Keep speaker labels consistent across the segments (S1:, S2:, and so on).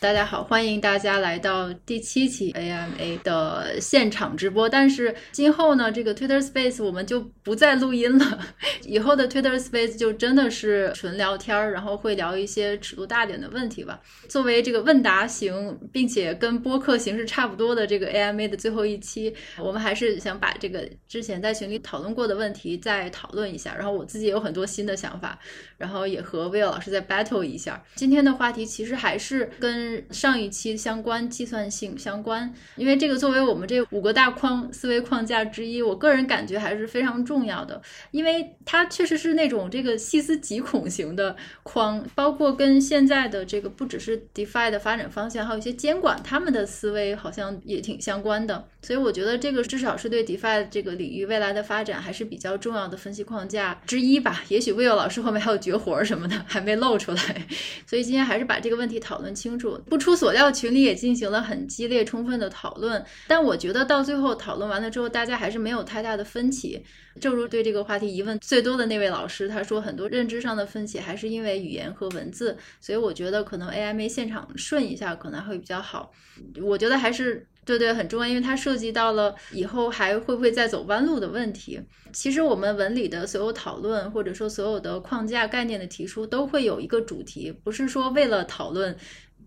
S1: 大家好，欢迎大家来到第七期 AMA 的现场直播。但是今后呢，这个 Twitter Space 我们就不再录音了，以后的 Twitter Space 就真的是纯聊天儿，然后会聊一些尺度大点的问题吧。作为这个问答型，并且跟播客形式差不多的这个 AMA 的最后一期，我们还是想把这个之前在群里讨论过的问题再讨论一下。然后我自己有很多新的想法，然后也和 Will 老师再 battle 一下。今天的话题其实还是跟上一期相关计算性相关，因为这个作为我们这五个大框思维框架之一，我个人感觉还是非常重要的，因为它确实是那种这个细思极恐型的框，包括跟现在的这个不只是 DeFi 的发展方向，还有一些监管他们的思维好像也挺相关的，所以我觉得这个至少是对 DeFi 这个领域未来的发展还是比较重要的分析框架之一吧。也许 Will 老师后面还有绝活什么的还没露出来，所以今天还是把这个问题讨论清楚。不出所料，群里也进行了很激烈、充分的讨论。但我觉得到最后讨论完了之后，大家还是没有太大的分歧。正如对这个话题疑问最多的那位老师，他说很多认知上的分歧还是因为语言和文字。所以我觉得可能 AMA 现场顺一下可能会比较好。我觉得还是对对很重要，因为它涉及到了以后还会不会再走弯路的问题。其实我们文理的所有讨论，或者说所有的框架概念的提出，都会有一个主题，不是说为了讨论。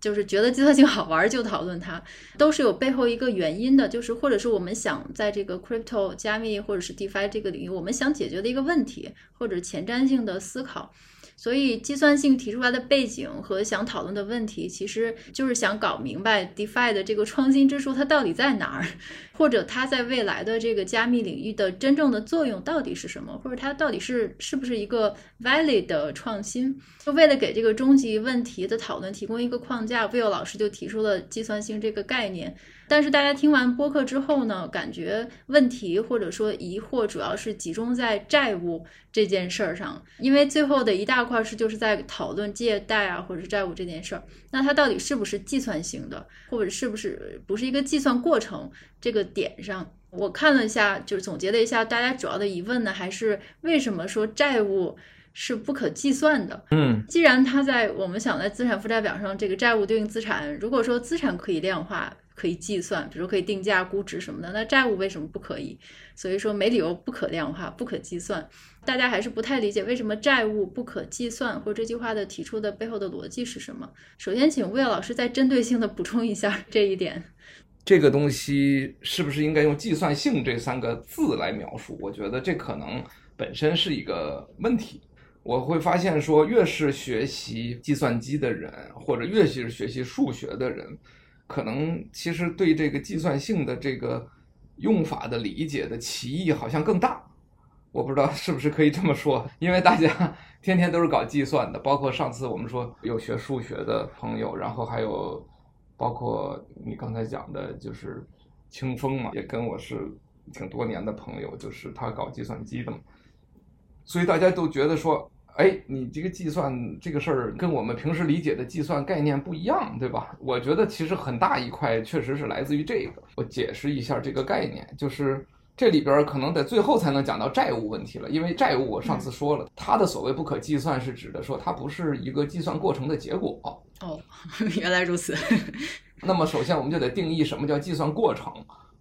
S1: 就是觉得计算性好玩就讨论它，都是有背后一个原因的，就是或者是我们想在这个 crypto 加密或者是 DeFi 这个领域，我们想解决的一个问题，或者前瞻性的思考。所以，计算性提出来的背景和想讨论的问题，其实就是想搞明白 DeFi 的这个创新之处它到底在哪儿，或者它在未来的这个加密领域的真正的作用到底是什么，或者它到底是是不是一个 valid 的创新。就为了给这个终极问题的讨论提供一个框架，Will 老师就提出了计算性这个概念。但是大家听完播客之后呢，感觉问题或者说疑惑主要是集中在债务这件事儿上，因为最后的一大块是就是在讨论借贷啊或者是债务这件事儿，那它到底是不是计算型的，或者是不是不是一个计算过程这个点上，我看了一下，就是总结了一下大家主要的疑问呢，还是为什么说债务是不可计算的？
S2: 嗯，
S1: 既然它在我们想在资产负债表上，这个债务对应资产，如果说资产可以量化。可以计算，比如可以定价、估值什么的，那债务为什么不可以？所以说没理由不可量化、不可计算。大家还是不太理解为什么债务不可计算，或者这句话的提出的背后的逻辑是什么？首先，请魏老师再针对性的补充一下这一点。
S2: 这个东西是不是应该用计算性这三个字来描述？我觉得这可能本身是一个问题。我会发现说，越是学习计算机的人，或者越是学习数学的人。可能其实对这个计算性的这个用法的理解的歧义好像更大，我不知道是不是可以这么说，因为大家 天天都是搞计算的，包括上次我们说有学数学的朋友，然后还有包括你刚才讲的，就是清风嘛，也跟我是挺多年的朋友，就是他搞计算机的嘛，所以大家都觉得说。哎，你这个计算这个事儿跟我们平时理解的计算概念不一样，对吧？我觉得其实很大一块确实是来自于这个。我解释一下这个概念，就是这里边可能在最后才能讲到债务问题了，因为债务我上次说了，它的所谓不可计算是指的说它不是一个计算过程的结果。
S1: 哦，原来如此。
S2: 那么首先我们就得定义什么叫计算过程。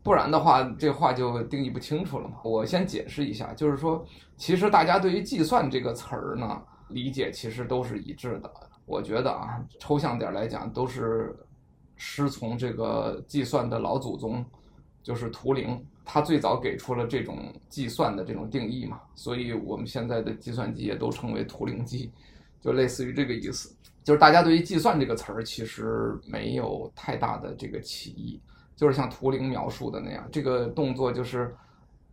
S2: 不然的话，这话就定义不清楚了嘛。我先解释一下，就是说，其实大家对于“计算”这个词儿呢，理解其实都是一致的。我觉得啊，抽象点来讲，都是师从这个计算的老祖宗，就是图灵，他最早给出了这种计算的这种定义嘛。所以我们现在的计算机也都称为图灵机，就类似于这个意思。就是大家对于“计算”这个词儿其实没有太大的这个歧义。就是像图灵描述的那样，这个动作就是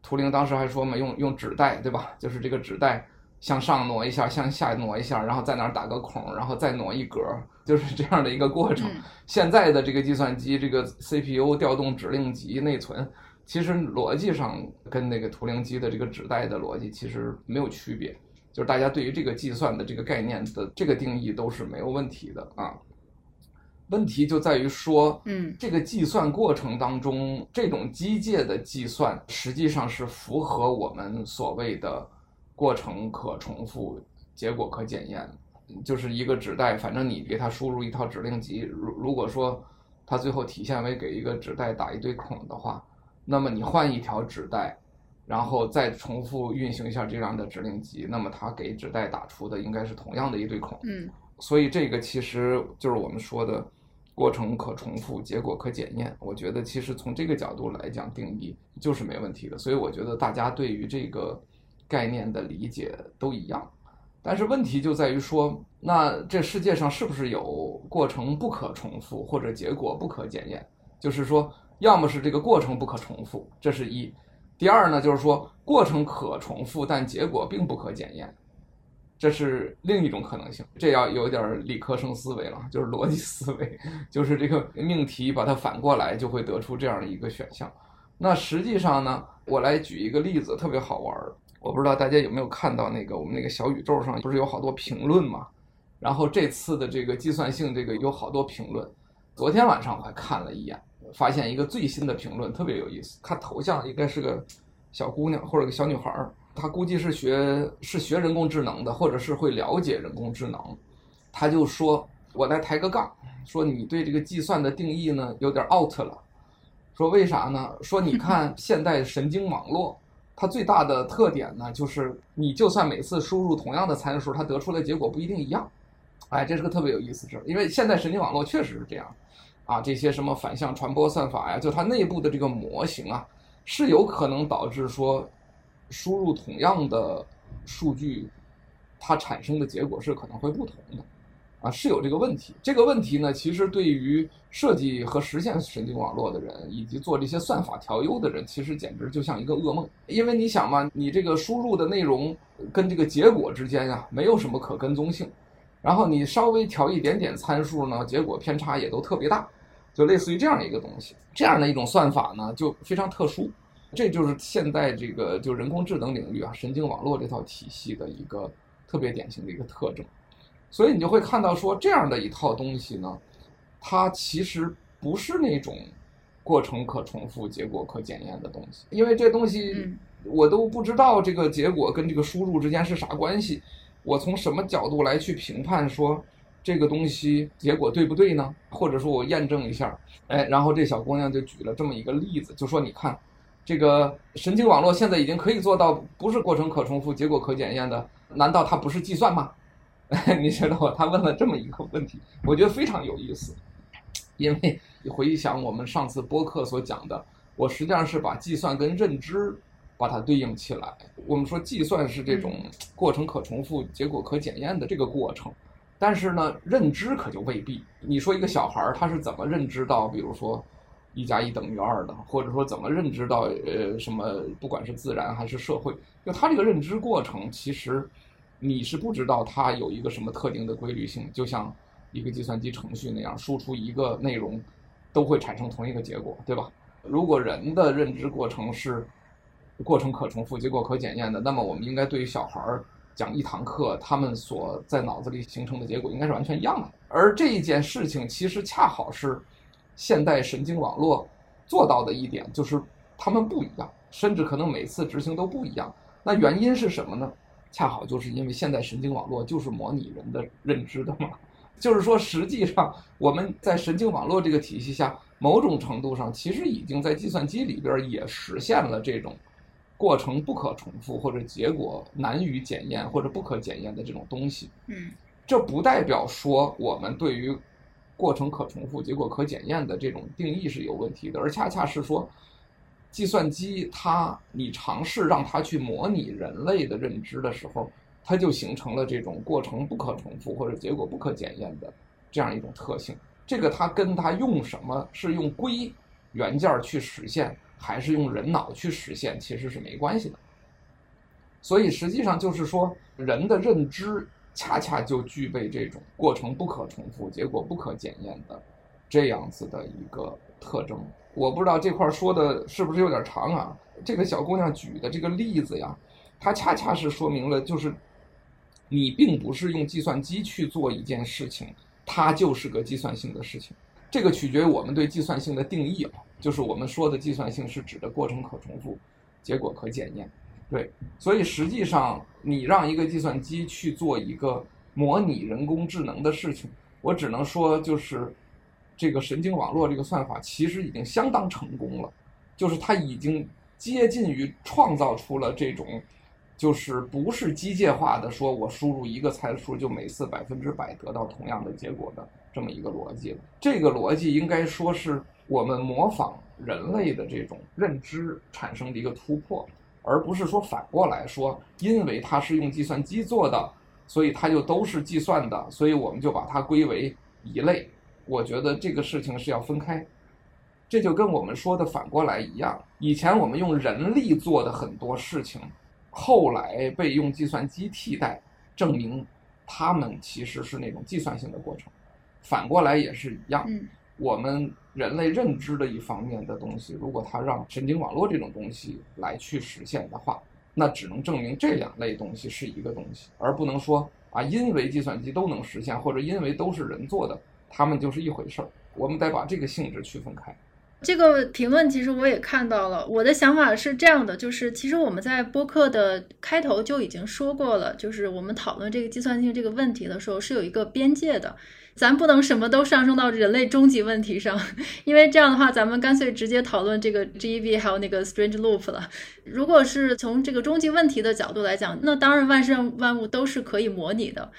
S2: 图灵当时还说嘛，用用纸带，对吧？就是这个纸带向上挪一下，向下挪一下，然后在哪儿打个孔，然后再挪一格，就是这样的一个过程。嗯、现在的这个计算机，这个 CPU 调动指令集内存，其实逻辑上跟那个图灵机的这个纸带的逻辑其实没有区别，就是大家对于这个计算的这个概念的这个定义都是没有问题的啊。问题就在于说，嗯，这个计算过程当中，这种机械的计算实际上是符合我们所谓的过程可重复、结果可检验。就是一个指代，反正你给它输入一套指令集，如如果说它最后体现为给一个指代打一堆孔的话，那么你换一条指代，然后再重复运行一下这样的指令集，那么它给指代打出的应该是同样的一堆孔。
S1: 嗯，
S2: 所以这个其实就是我们说的过程可重复，结果可检验。我觉得其实从这个角度来讲，定义就是没问题的。所以我觉得大家对于这个概念的理解都一样。但是问题就在于说，那这世界上是不是有过程不可重复或者结果不可检验？就是说，要么是这个过程不可重复，这是一；第二呢，就是说过程可重复，但结果并不可检验，这是另一种可能性。这要有点理科生思维了，就是逻辑思维，就是这个命题把它反过来，就会得出这样的一个选项。那实际上呢，我来举一个例子，特别好玩儿。我不知道大家有没有看到那个我们那个小宇宙上不是有好多评论吗？然后这次的这个计算性这个有好多评论。昨天晚上我还看了一眼，发现一个最新的评论特别有意思。看头像应该是个小姑娘或者个小女孩儿，她估计是学是学人工智能的，或者是会了解人工智能。他就说：“我来抬个杠，说你对这个计算的定义呢有点 out 了。说为啥呢？说你看 现代神经网络。”它最大的特点呢，就是你就算每次输入同样的参数，它得出来的结果不一定一样。哎，这是个特别有意思的事儿，因为现代神经网络确实是这样，啊，这些什么反向传播算法呀，就它内部的这个模型啊，是有可能导致说，输入同样的数据，它产生的结果是可能会不同的。啊，是有这个问题。这个问题呢，其实对于设计和实现神经网络的人，以及做这些算法调优的人，其实简直就像一个噩梦。因为你想嘛，你这个输入的内容跟这个结果之间呀，没有什么可跟踪性。然后你稍微调一点点参数呢，结果偏差也都特别大，就类似于这样的一个东西。这样的一种算法呢，就非常特殊。这就是现在这个就人工智能领域啊，神经网络这套体系的一个特别典型的一个特征。所以你就会看到说，这样的一套东西呢，它其实不是那种过程可重复、结果可检验的东西，因为这东西我都不知道这个结果跟这个输入之间是啥关系，我从什么角度来去评判说这个东西结果对不对呢？或者说我验证一下，哎，然后这小姑娘就举了这么一个例子，就说你看，这个神经网络现在已经可以做到不是过程可重复、结果可检验的，难道它不是计算吗？你知道吗？他问了这么一个问题，我觉得非常有意思，因为你回想我们上次播客所讲的，我实际上是把计算跟认知把它对应起来。我们说计算是这种过程可重复、结果可检验的这个过程，但是呢，认知可就未必。你说一个小孩儿他是怎么认知到，比如说一加一等于二的，或者说怎么认知到呃什么，不管是自然还是社会，就他这个认知过程其实。你是不知道它有一个什么特定的规律性，就像一个计算机程序那样，输出一个内容都会产生同一个结果，对吧？如果人的认知过程是过程可重复、结果可检验的，那么我们应该对于小孩儿讲一堂课，他们所在脑子里形成的结果应该是完全一样的。而这一件事情其实恰好是现代神经网络做到的一点，就是他们不一样，甚至可能每次执行都不一样。那原因是什么呢？恰好就是因为现代神经网络就是模拟人的认知的嘛，就是说实际上我们在神经网络这个体系下，某种程度上其实已经在计算机里边也实现了这种过程不可重复或者结果难于检验或者不可检验的这种东西。
S1: 嗯，
S2: 这不代表说我们对于过程可重复、结果可检验的这种定义是有问题的，而恰恰是说。计算机它，你尝试让它去模拟人类的认知的时候，它就形成了这种过程不可重复或者结果不可检验的这样一种特性。这个它跟它用什么是用硅元件去实现，还是用人脑去实现，其实是没关系的。所以实际上就是说，人的认知恰恰就具备这种过程不可重复、结果不可检验的这样子的一个特征。我不知道这块说的是不是有点长啊？这个小姑娘举的这个例子呀，它恰恰是说明了，就是你并不是用计算机去做一件事情，它就是个计算性的事情。这个取决于我们对计算性的定义啊，就是我们说的计算性是指的过程可重复，结果可检验。对，所以实际上你让一个计算机去做一个模拟人工智能的事情。我只能说，就是这个神经网络这个算法其实已经相当成功了，就是它已经接近于创造出了这种，就是不是机械化的，说我输入一个参数就每次百分之百得到同样的结果的这么一个逻辑了。这个逻辑应该说是我们模仿人类的这种认知产生的一个突破，而不是说反过来说，因为它是用计算机做的。所以它就都是计算的，所以我们就把它归为一类。我觉得这个事情是要分开，这就跟我们说的反过来一样。以前我们用人力做的很多事情，后来被用计算机替代，证明他们其实是那种计算性的过程。反过来也是一样，我们人类认知的一方面的东西，如果它让神经网络这种东西来去实现的话。那只能证明这两类东西是一个东西，而不能说啊，因为计算机都能实现，或者因为都是人做的，它们就是一回事儿。我们得把这个性质区分开。
S1: 这个评论其实我也看到了，我的想法是这样的，就是其实我们在播客的开头就已经说过了，就是我们讨论这个计算性这个问题的时候是有一个边界的。咱不能什么都上升到人类终极问题上，因为这样的话，咱们干脆直接讨论这个 GEV 还有那个 Strange Loop 了。如果是从这个终极问题的角度来讲，那当然万事万物都是可以模拟的。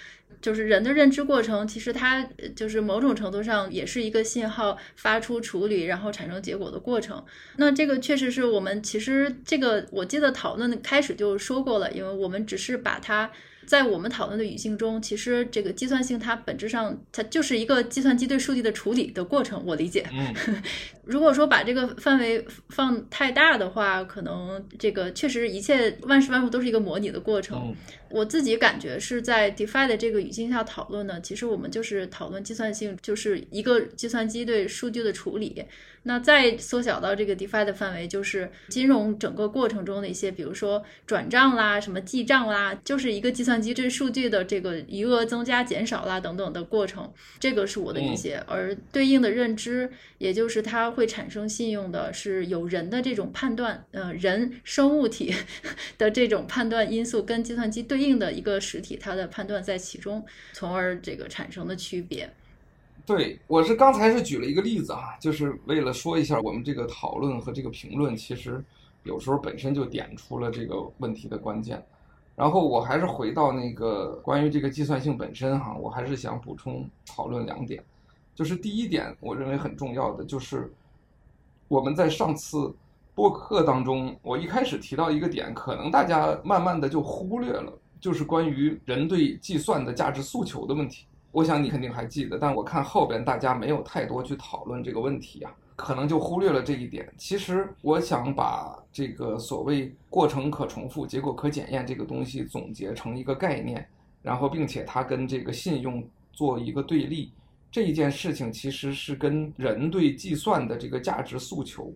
S1: 就是人的认知过程，其实它就是某种程度上也是一个信号发出、处理，然后产生结果的过程。那这个确实是我们其实这个我记得讨论开始就说过了，因为我们只是把它。在我们讨论的语境中，其实这个计算性它本质上它就是一个计算机对数据的处理的过程，我理解。
S2: 嗯，
S1: 如果说把这个范围放太大的话，可能这个确实一切万事万物都是一个模拟的过程。
S2: 嗯
S1: 我自己感觉是在 DeFi 的这个语境下讨论呢，其实我们就是讨论计算性，就是一个计算机对数据的处理。那再缩小到这个 DeFi 的范围，就是金融整个过程中的一些，比如说转账啦、什么记账啦，就是一个计算机对数据的这个余额增加、减少啦等等的过程。这个是我的理解，而对应的认知，也就是它会产生信用的，是有人的这种判断，呃，人生物体 的这种判断因素跟计算机对应的一个实体，它的判断在其中，从而这个产生的区别。
S2: 对，我是刚才是举了一个例子啊，就是为了说一下我们这个讨论和这个评论，其实有时候本身就点出了这个问题的关键。然后我还是回到那个关于这个计算性本身哈，我还是想补充讨论两点，就是第一点，我认为很重要的就是我们在上次播客当中，我一开始提到一个点，可能大家慢慢的就忽略了。就是关于人对计算的价值诉求的问题，我想你肯定还记得，但我看后边大家没有太多去讨论这个问题啊，可能就忽略了这一点。其实我想把这个所谓过程可重复、结果可检验这个东西总结成一个概念，然后并且它跟这个信用做一个对立，这一件事情其实是跟人对计算的这个价值诉求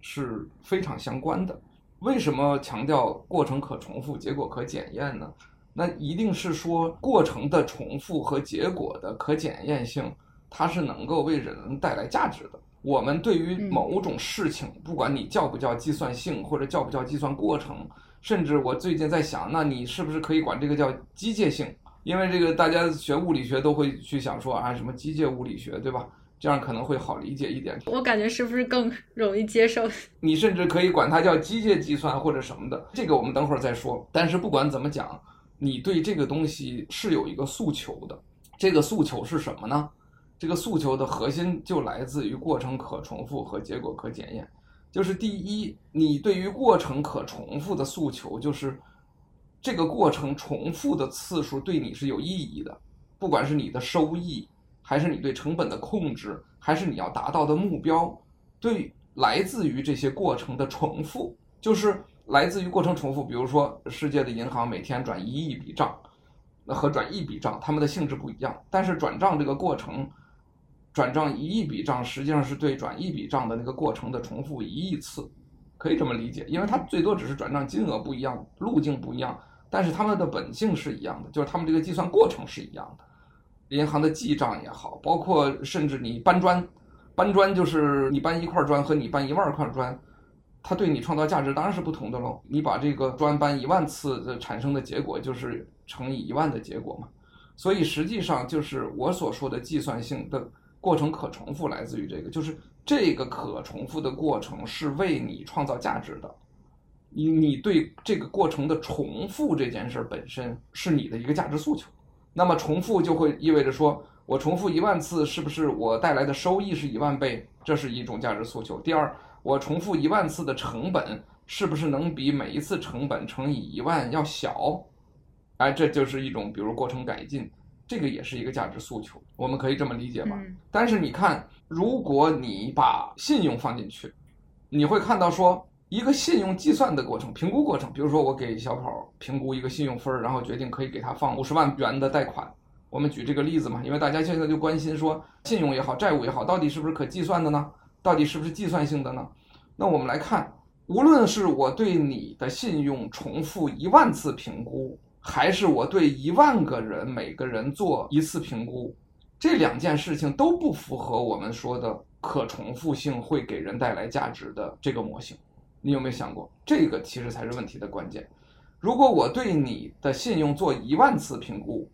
S2: 是非常相关的。为什么强调过程可重复、结果可检验呢？那一定是说过程的重复和结果的可检验性，它是能够为人带来价值的。我们对于某种事情，不管你叫不叫计算性，或者叫不叫计算过程，甚至我最近在想，那你是不是可以管这个叫机械性？因为这个大家学物理学都会去想说啊，什么机械物理学，对吧？这样可能会好理解一点。
S1: 我感觉是不是更容易接受？
S2: 你甚至可以管它叫机械计算或者什么的，这个我们等会儿再说。但是不管怎么讲，你对这个东西是有一个诉求的。这个诉求是什么呢？这个诉求的核心就来自于过程可重复和结果可检验。就是第一，你对于过程可重复的诉求，就是这个过程重复的次数对你是有意义的，不管是你的收益。还是你对成本的控制，还是你要达到的目标，对来自于这些过程的重复，就是来自于过程重复。比如说，世界的银行每天转一亿笔账，那和转一笔账，它们的性质不一样。但是转账这个过程，转账一亿笔账，实际上是对转一笔账的那个过程的重复一亿次，可以这么理解。因为它最多只是转账金额不一样，路径不一样，但是他们的本性是一样的，就是他们这个计算过程是一样的。银行的记账也好，包括甚至你搬砖，搬砖就是你搬一块砖和你搬一万块砖，它对你创造价值当然是不同的喽。你把这个砖搬一万次的产生的结果就是乘以一万的结果嘛。所以实际上就是我所说的计算性的过程可重复来自于这个，就是这个可重复的过程是为你创造价值的。你你对这个过程的重复这件事本身是你的一个价值诉求。那么重复就会意味着说，我重复一万次，是不是我带来的收益是一万倍？这是一种价值诉求。第二，我重复一万次的成本，是不是能比每一次成本乘以一万要小？哎，这就是一种，比如过程改进，这个也是一个价值诉求。我们可以这么理解吧？但是你看，如果你把信用放进去，你会看到说，一个信用计算的过程、评估过程，比如说我给小跑评估一个信用分儿，然后决定可以给他放五十万元的贷款。我们举这个例子嘛，因为大家现在就关心说，信用也好，债务也好，到底是不是可计算的呢？到底是不是计算性的呢？那我们来看，无论是我对你的信用重复一万次评估，还是我对一万个人每个人做一次评估，这两件事情都不符合我们说的可重复性会给人带来价值的这个模型。你有没有想过，这个其实才是问题的关键？如果我对你的信用做一万次评估，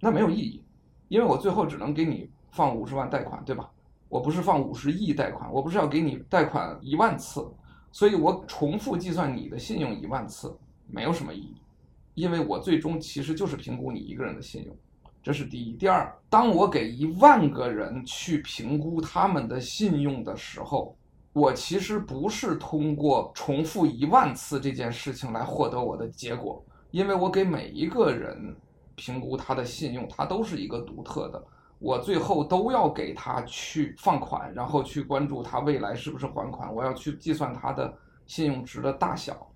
S2: 那没有意义，因为我最后只能给你放五十万贷款，对吧？我不是放五十亿贷款，我不是要给你贷款一万次，所以我重复计算你的信用一万次没有什么意义，因为我最终其实就是评估你一个人的信用，这是第一。第二，当我给一万个人去评估他们的信用的时候，我其实不是通过重复一万次这件事情来获得我的结果，因为我给每一个人评估他的信用，他都是一个独特的，我最后都要给他去放款，然后去关注他未来是不是还款，我要去计算他的信用值的大小。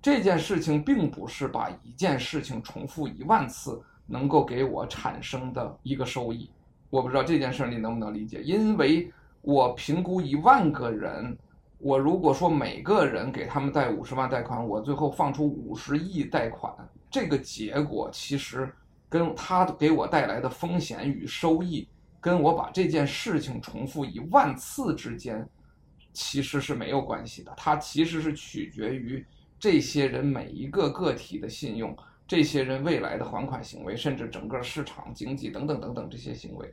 S2: 这件事情并不是把一件事情重复一万次能够给我产生的一个收益。我不知道这件事你能不能理解，因为。我评估一万个人，我如果说每个人给他们贷五十万贷款，我最后放出五十亿贷款，这个结果其实跟他给我带来的风险与收益，跟我把这件事情重复一万次之间，其实是没有关系的。它其实是取决于这些人每一个个体的信用，这些人未来的还款行为，甚至整个市场经济等等等等这些行为，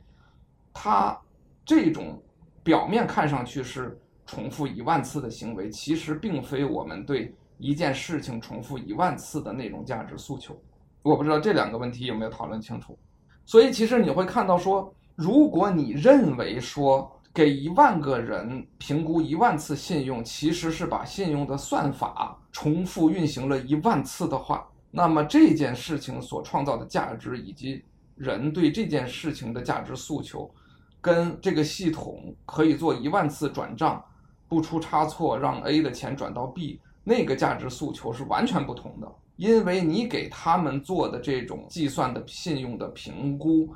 S2: 它这种。表面看上去是重复一万次的行为，其实并非我们对一件事情重复一万次的那种价值诉求。我不知道这两个问题有没有讨论清楚。所以其实你会看到说，如果你认为说给一万个人评估一万次信用，其实是把信用的算法重复运行了一万次的话，那么这件事情所创造的价值以及人对这件事情的价值诉求。跟这个系统可以做一万次转账，不出差错，让 A 的钱转到 B，那个价值诉求是完全不同的。因为你给他们做的这种计算的信用的评估，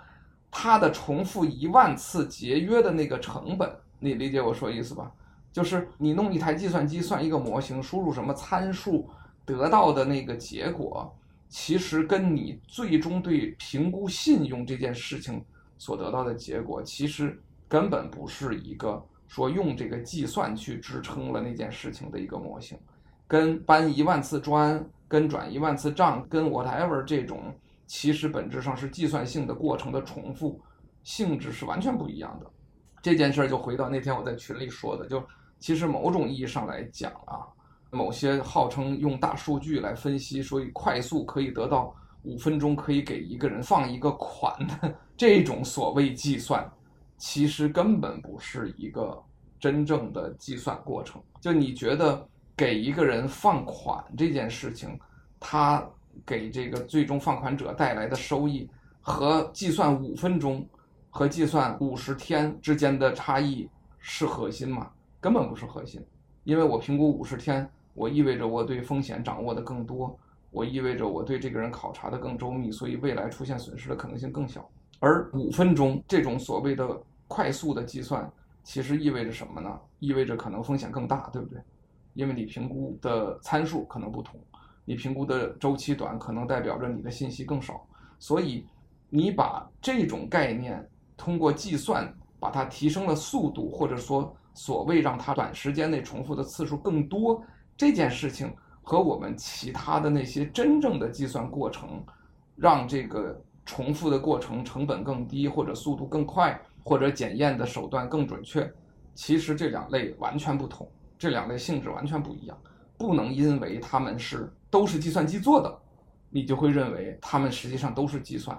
S2: 它的重复一万次节约的那个成本，你理解我说意思吧？就是你弄一台计算机算一个模型，输入什么参数，得到的那个结果，其实跟你最终对评估信用这件事情。所得到的结果其实根本不是一个说用这个计算去支撑了那件事情的一个模型，跟搬一万次砖、跟转一万次账、跟 whatever 这种，其实本质上是计算性的过程的重复，性质是完全不一样的。这件事儿就回到那天我在群里说的，就其实某种意义上来讲啊，某些号称用大数据来分析，所以快速可以得到。五分钟可以给一个人放一个款的这种所谓计算，其实根本不是一个真正的计算过程。就你觉得给一个人放款这件事情，他给这个最终放款者带来的收益和计算五分钟和计算五十天之间的差异是核心吗？根本不是核心，因为我评估五十天，我意味着我对风险掌握的更多。我意味着我对这个人考察的更周密，所以未来出现损失的可能性更小。而五分钟这种所谓的快速的计算，其实意味着什么呢？意味着可能风险更大，对不对？因为你评估的参数可能不同，你评估的周期短，可能代表着你的信息更少。所以你把这种概念通过计算把它提升了速度，或者说所谓让它短时间内重复的次数更多，这件事情。和我们其他的那些真正的计算过程，让这个重复的过程成本更低，或者速度更快，或者检验的手段更准确。其实这两类完全不同，这两类性质完全不一样。不能因为他们是都是计算机做的，你就会认为他们实际上都是计算。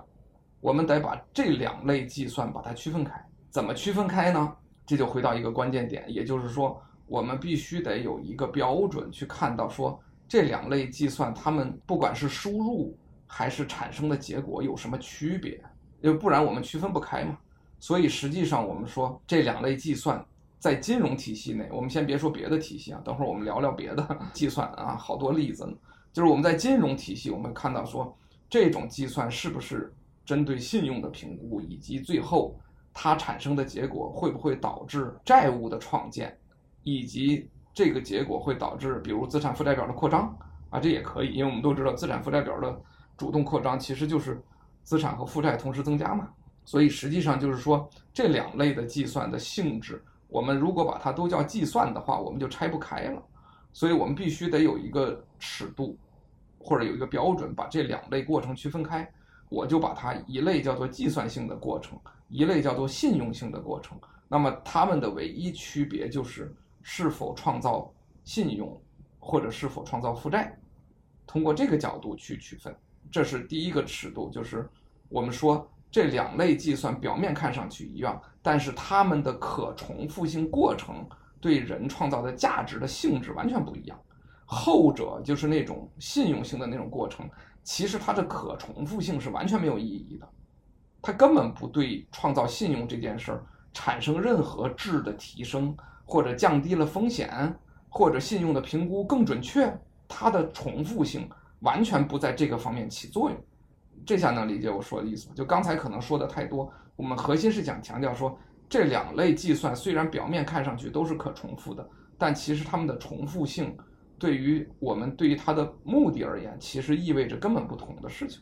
S2: 我们得把这两类计算把它区分开。怎么区分开呢？这就回到一个关键点，也就是说，我们必须得有一个标准去看到说这两类计算，它们不管是输入还是产生的结果有什么区别，因为不然我们区分不开嘛。所以实际上我们说这两类计算在金融体系内，我们先别说别的体系啊，等会儿我们聊聊别的 计算啊，好多例子呢。就是我们在金融体系，我们看到说这种计算是不是针对信用的评估，以及最后它产生的结果会不会导致债务的创建，以及这个结果会导致比如资产负债表的扩张啊，这也可以，因为我们都知道资产负债表的主动扩张其实就是资产和负债同时增加嘛。所以实际上就是说这两类的计算的性质，我们如果把它都叫计算的话，我们就拆不开了。所以我们必须得有一个尺度，或者有一个标准，把这两类过程区分开。我就把它一类叫做计算性的过程，一类叫做信用性的过程。那么它们的唯一区别就是是否创造信用，或者是否创造负债。通过这个角度去区分，这是第一个尺度，就是我们说。这两类计算表面看上去一样，但是它们的可重复性过程对人创造的价值的性质完全不一样。后者就是那种信用性的那种过程，其实它的可重复性是完全没有意义的，它根本不对创造信用这件事儿产生任何质的提升，或者降低了风险，或者信用的评估更准确，它的重复性完全不在这个方面起作用。这下能理解我说的意思吗？就刚才可能说的太多，我们核心是想强调说，这两类计算虽然表面看上去都是可重复的，但其实它们的重复性对于我们对于它的目的而言，其实意味着根本不同的事情。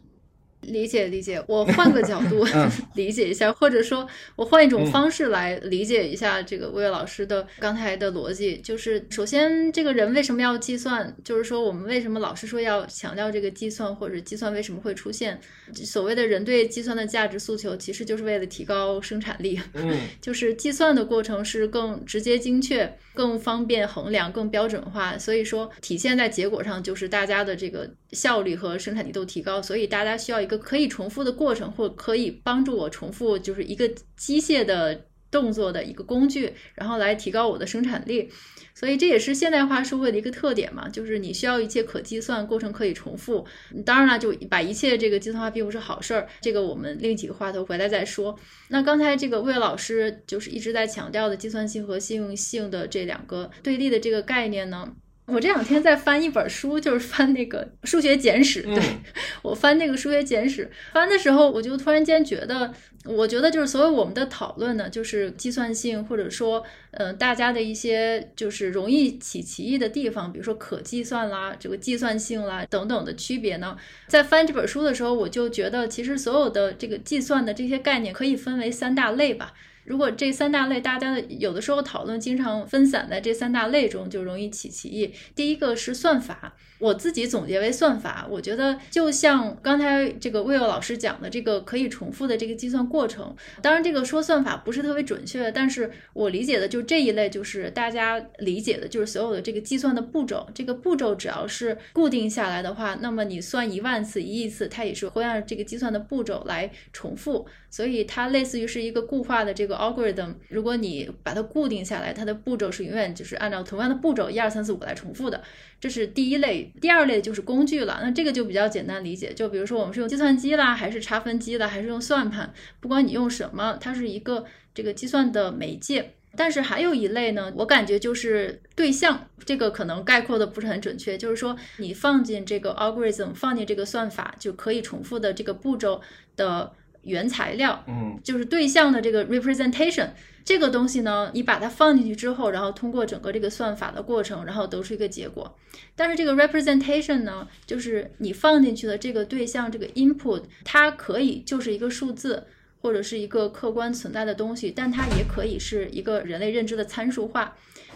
S1: 理解理解，我换个角度 理解一下，或者说我换一种方式来理解一下这个魏老师的刚才的逻辑。就是首先，这个人为什么要计算？就是说，我们为什么老是说要强调这个计算，或者计算为什么会出现？所谓的人对计算的价值诉求，其实就是为了提高生产力。
S2: 嗯，
S1: 就是计算的过程是更直接、精确、更方便衡量、更标准化。所以说，体现在结果上就是大家的这个效率和生产力都提高。所以大家需要一个。可以重复的过程，或可以帮助我重复，就是一个机械的动作的一个工具，然后来提高我的生产力。所以这也是现代化社会的一个特点嘛，就是你需要一切可计算，过程可以重复。当然了，就把一切这个计算化并不是好事儿，这个我们另几个话头回来再说。那刚才这个魏老师就是一直在强调的计算性和信用性的这两个对立的这个概念呢。我这两天在翻一本书，就是翻那个数学简史。对，我翻那个数学简史，翻的时候我就突然间觉得，我觉得就是所有我们的讨论呢，就是计算性或者说，呃，大家的一些就是容易起歧义的地方，比如说可计算啦，这个计算性啦等等的区别呢，在翻这本书的时候，我就觉得其实所有的这个计算的这些概念可以分为三大类吧。如果这三大类大家有的时候讨论经常分散在这三大类中，就容易起歧义。第一个是算法。我自己总结为算法，我觉得就像刚才这个魏友老师讲的这个可以重复的这个计算过程。当然，这个说算法不是特别准确，但是我理解的就这一类，就是大家理解的就是所有的这个计算的步骤。这个步骤只要是固定下来的话，那么你算一万次、一亿次，它也是会按这个计算的步骤来重复。所以它类似于是一个固化的这个 algorithm。如果你把它固定下来，它的步骤是永远就是按照同样的步骤一二三四五来重复的。这是第一类，第二类就是工具了。那这个就比较简单理解，就比如说我们是用计算机啦，还是差分机啦，还是用算盘，不管你用什么，它是一个这个计算的媒介。但是还有一类呢，我感觉就是对象，这个可能概括的不是很准确，就是说你放进这个 algorithm，放进这个算法就可以重复的这个步骤的原材料，
S2: 嗯，
S1: 就是对象的这个 representation。这个东西呢，你把它放进去之后，然后通过整个这个算法的过程，然后得出一个结果。但是这个 representation 呢，就是你放进去的这个对象这个 input，它可以就是一个数字，或者是一个客观存在的东西，但它也可以是一个人类认知的参数化。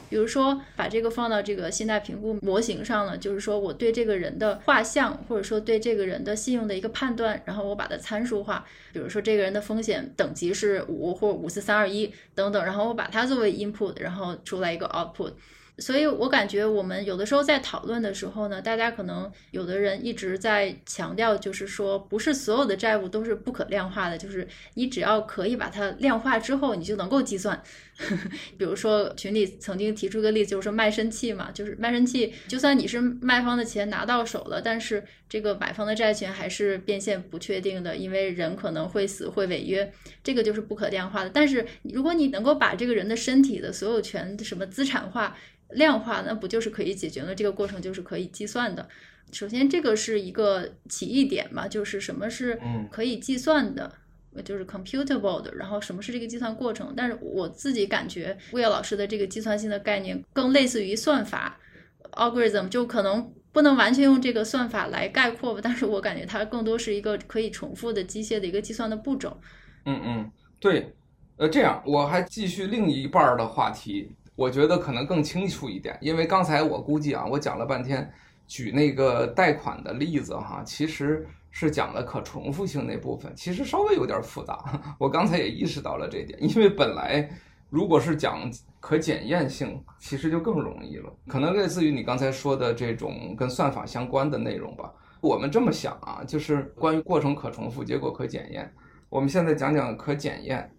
S1: 比如说，把这个放到这个信贷评估模型上了，就是说我对这个人的画像，或者说对这个人的信用的一个判断，然后我把它参数化。比如说，这个人的风险等级是五或五四三二一等等，然后我把它作为 input，然后出来一个 output。所以我感觉我们有的时候在讨论的时候呢，大家可能有的人一直在强调，就是说不是所有的债务都是不可量化的，就是你只要可以把它量化之后，你就能够计算。比如说群里曾经提出个例子，就是说卖身契嘛，就是卖身契，就算你是卖方的钱拿到手了，但是这个买方的债权还是变现不确定的，因为人可能会死会违约，这个就是不可量化的。但是如果你能够把这个人的身体的所有权什么资产化，量化，那不就是可以解决了？这个过程就是可以计算的。首先，这个是一个起义点嘛，就是什么是可以计算的，嗯、就是 computable 的。然后，什么是这个计算过程？但是我自己感觉，魏老师的这个计算性的概念更类似于算法 algorithm，就可能不能完全用这个算法来概括吧。但是我感觉它更多是一个可以重复的机械的一个计算的步骤。
S2: 嗯嗯，对。呃，这样我还继续另一半的话题。我觉得可能更清楚一点，因为刚才我估计啊，我讲了半天，举那个贷款的例子哈，其实是讲了可重复性那部分，其实稍微有点复杂。我刚才也意识到了这点，因为本来如果是讲可检验性，其实就更容易了，可能类似于你刚才说的这种跟算法相关的内容吧。我们这么想啊，就是关于过程可重复，结果可检验。我们现在讲讲可检验。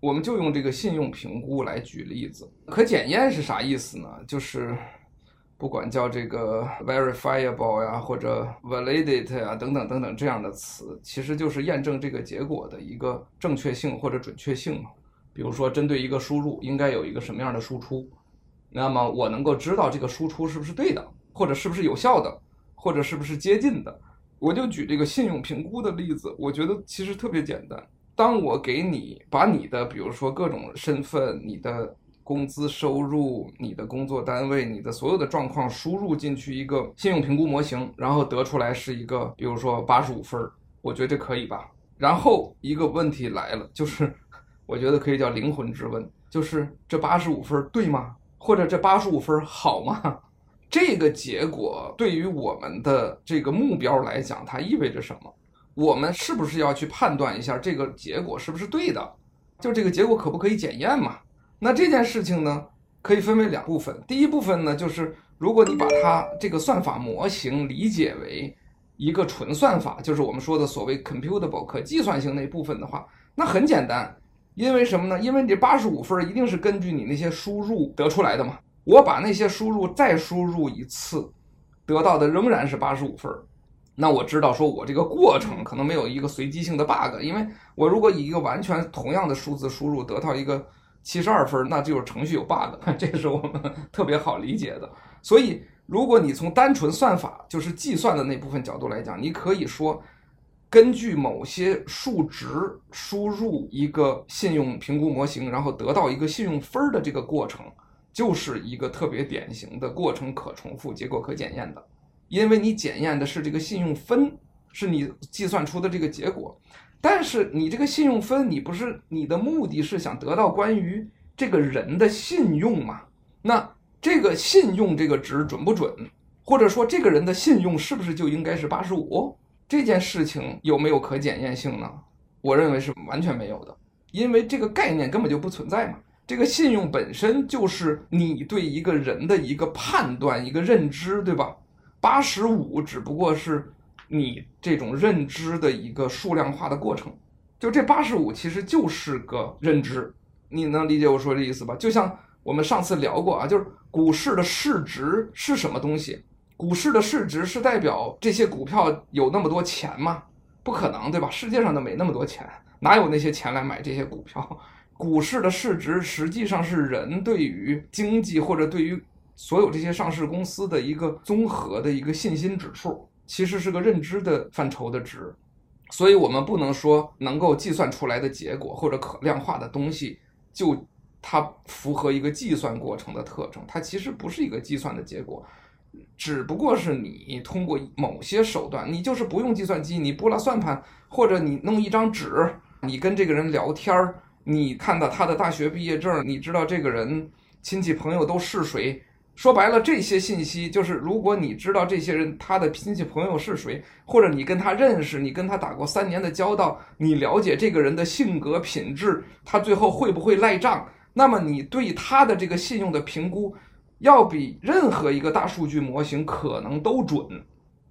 S2: 我们就用这个信用评估来举例子，可检验是啥意思呢？就是不管叫这个 verifiable 呀，或者 validate 呀，等等等等这样的词，其实就是验证这个结果的一个正确性或者准确性嘛。比如说，针对一个输入，应该有一个什么样的输出，那么我能够知道这个输出是不是对的，或者是不是有效的，或者是不是接近的。我就举这个信用评估的例子，我觉得其实特别简单。当我给你把你的，比如说各种身份、你的工资收入、你的工作单位、你的所有的状况输入进去一个信用评估模型，然后得出来是一个，比如说八十五分儿，我觉得这可以吧？然后一个问题来了，就是 我觉得可以叫灵魂之问，就是这八十五分对吗？或者这八十五分好吗？这个结果对于我们的这个目标来讲，它意味着什么？我们是不是要去判断一下这个结果是不是对的？就这个结果可不可以检验嘛？那这件事情呢，可以分为两部分。第一部分呢，就是如果你把它这个算法模型理解为一个纯算法，就是我们说的所谓 computable 可计算性那部分的话，那很简单，因为什么呢？因为你这八十五分一定是根据你那些输入得出来的嘛。我把那些输入再输入一次，得到的仍然是八十五分。那我知道，说我这个过程可能没有一个随机性的 bug，因为我如果以一个完全同样的数字输入得到一个七十二分，那就是程序有 bug，这是我们 特别好理解的。所以，如果你从单纯算法，就是计算的那部分角度来讲，你可以说，根据某些数值输入一个信用评估模型，然后得到一个信用分的这个过程，就是一个特别典型的过程可重复、结果可检验的。因为你检验的是这个信用分，是你计算出的这个结果，但是你这个信用分，你不是你的目的是想得到关于这个人的信用吗？那这个信用这个值准不准，或者说这个人的信用是不是就应该是八十五？这件事情有没有可检验性呢？我认为是完全没有的，因为这个概念根本就不存在嘛。这个信用本身就是你对一个人的一个判断、一个认知，对吧？八十五只不过是你这种认知的一个数量化的过程，就这八十五其实就是个认知，你能理解我说这意思吧？就像我们上次聊过啊，就是股市的市值是什么东西？股市的市值是代表这些股票有那么多钱吗？不可能，对吧？世界上都没那么多钱，哪有那些钱来买这些股票？股市的市值实际上是人对于经济或者对于。所有这些上市公司的一个综合的一个信心指数，其实是个认知的范畴的值，所以我们不能说能够计算出来的结果或者可量化的东西，就它符合一个计算过程的特征，它其实不是一个计算的结果，只不过是你通过某些手段，你就是不用计算机，你拨了算盘，或者你弄一张纸，你跟这个人聊天儿，你看到他的大学毕业证，你知道这个人亲戚朋友都是谁。说白了，这些信息就是，如果你知道这些人他的亲戚朋友是谁，或者你跟他认识，你跟他打过三年的交道，你了解这个人的性格品质，他最后会不会赖账，那么你对他的这个信用的评估，要比任何一个大数据模型可能都准。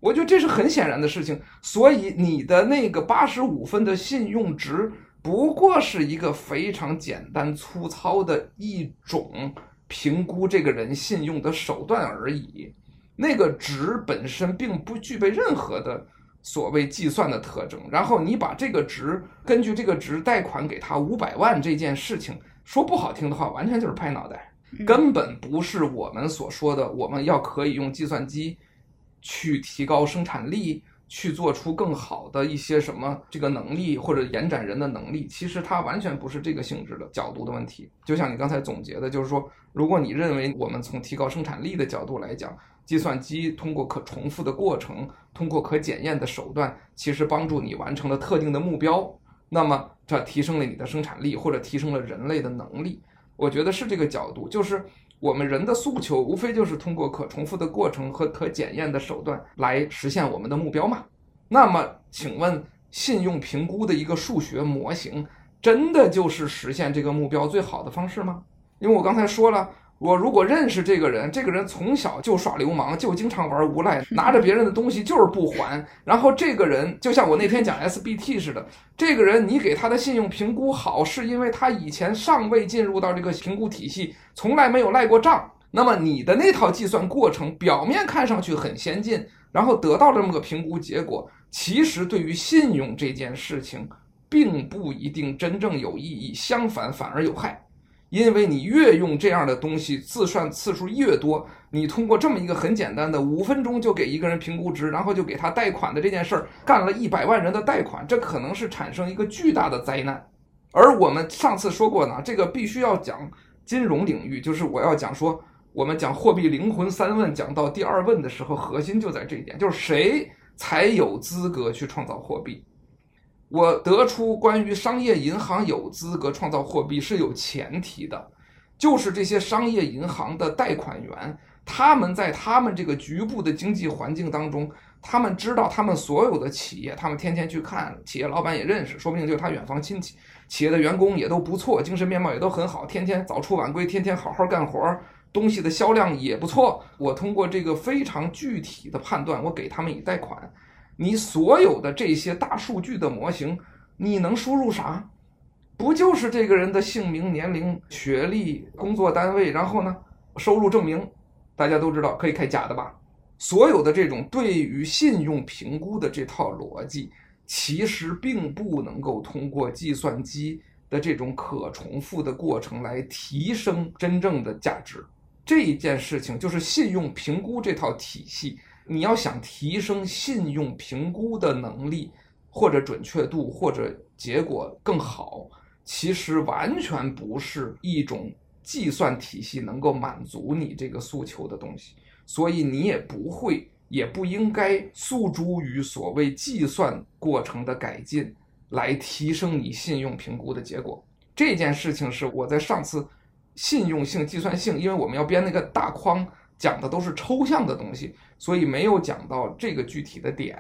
S2: 我觉得这是很显然的事情。所以你的那个八十五分的信用值，不过是一个非常简单粗糙的一种。评估这个人信用的手段而已，那个值本身并不具备任何的所谓计算的特征。然后你把这个值根据这个值贷款给他五百万这件事情，说不好听的话，完全就是拍脑袋，根本不是我们所说的我们要可以用计算机去提高生产力。去做出更好的一些什么这个能力或者延展人的能力，其实它完全不是这个性质的角度的问题。就像你刚才总结的，就是说，如果你认为我们从提高生产力的角度来讲，计算机通过可重复的过程，通过可检验的手段，其实帮助你完成了特定的目标，那么这提升了你的生产力或者提升了人类的能力，我觉得是这个角度，就是。我们人的诉求无非就是通过可重复的过程和可检验的手段来实现我们的目标嘛。那么，请问信用评估的一个数学模型，真的就是实现这个目标最好的方式吗？因为我刚才说了。我如果认识这个人，这个人从小就耍流氓，就经常玩无赖，拿着别人的东西就是不还。然后这个人就像我那天讲 SBT 似的，这个人你给他的信用评估好，是因为他以前尚未进入到这个评估体系，从来没有赖过账。那么你的那套计算过程表面看上去很先进，然后得到了这么个评估结果，其实对于信用这件事情，并不一定真正有意义，相反反而有害。因为你越用这样的东西，自算次数越多，你通过这么一个很简单的五分钟就给一个人评估值，然后就给他贷款的这件事儿，干了一百万人的贷款，这可能是产生一个巨大的灾难。而我们上次说过呢，这个必须要讲金融领域，就是我要讲说，我们讲货币灵魂三问，讲到第二问的时候，核心就在这一点，就是谁才有资格去创造货币。我得出关于商业银行有资格创造货币是有前提的，就是这些商业银行的贷款员，他们在他们这个局部的经济环境当中，他们知道他们所有的企业，他们天天去看，企业老板也认识，说不定就是他远房亲戚，企业的员工也都不错，精神面貌也都很好，天天早出晚归，天天好好干活，东西的销量也不错。我通过这个非常具体的判断，我给他们以贷款。你所有的这些大数据的模型，你能输入啥？不就是这个人的姓名、年龄、学历、工作单位，然后呢，收入证明，大家都知道可以开假的吧？所有的这种对于信用评估的这套逻辑，其实并不能够通过计算机的这种可重复的过程来提升真正的价值。这一件事情就是信用评估这套体系。你要想提升信用评估的能力，或者准确度，或者结果更好，其实完全不是一种计算体系能够满足你这个诉求的东西，所以你也不会，也不应该诉诸于所谓计算过程的改进来提升你信用评估的结果。这件事情是我在上次信用性计算性，因为我们要编那个大框。讲的都是抽象的东西，所以没有讲到这个具体的点。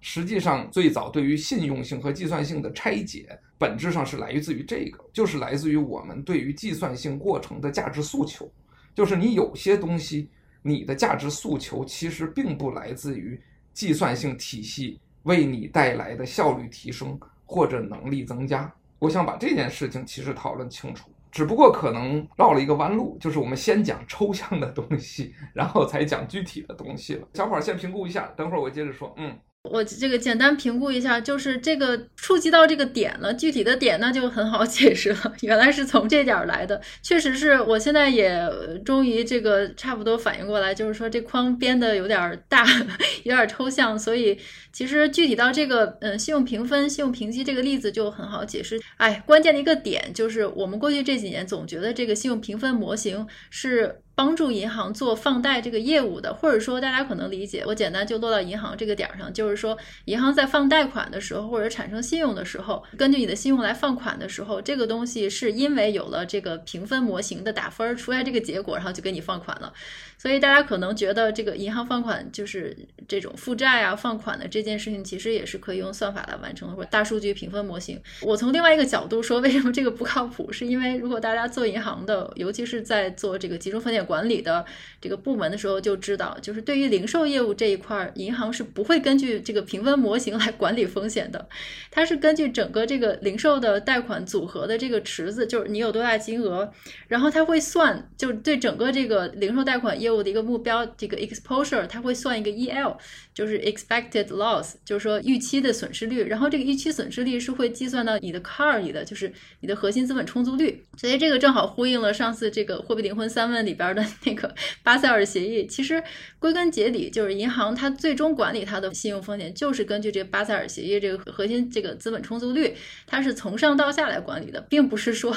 S2: 实际上，最早对于信用性和计算性的拆解，本质上是来自于这个，就是来自于我们对于计算性过程的价值诉求。就是你有些东西，你的价值诉求其实并不来自于计算性体系为你带来的效率提升或者能力增加。我想把这件事情其实讨论清楚。只不过可能绕了一个弯路，就是我们先讲抽象的东西，然后才讲具体的东西了。小伙儿先评估一下，等会儿我接着说。嗯。
S1: 我这个简单评估一下，就是这个触及到这个点了，具体的点那就很好解释了。原来是从这点来的，确实是我现在也终于这个差不多反应过来，就是说这框编的有点大，有点抽象，所以其实具体到这个嗯信用评分、信用评级这个例子就很好解释。哎，关键的一个点就是我们过去这几年总觉得这个信用评分模型是。帮助银行做放贷这个业务的，或者说大家可能理解，我简单就落到银行这个点儿上，就是说银行在放贷款的时候或者产生信用的时候，根据你的信用来放款的时候，这个东西是因为有了这个评分模型的打分出来这个结果，然后就给你放款了。所以大家可能觉得这个银行放款就是这种负债啊放款的这件事情，其实也是可以用算法来完成的，或者大数据评分模型。我从另外一个角度说，为什么这个不靠谱？是因为如果大家做银行的，尤其是在做这个集中风险管理的这个部门的时候，就知道，就是对于零售业务这一块，银行是不会根据这个评分模型来管理风险的，它是根据整个这个零售的贷款组合的这个池子，就是你有多大金额，然后它会算，就对整个这个零售贷款业务的一个目标，这个 exposure，它会算一个 EL，就是 expected loss，就是说预期的损失率。然后这个预期损失率是会计算到你的 CAR 里的，就是你的核心资本充足率。所以这个正好呼应了上次这个货币灵魂三问里边 那个巴塞尔协议。其实归根结底，就是银行它最终管理它的信用风险，就是根据这个巴塞尔协议这个核心这个资本充足率，它是从上到下来管理的，并不是说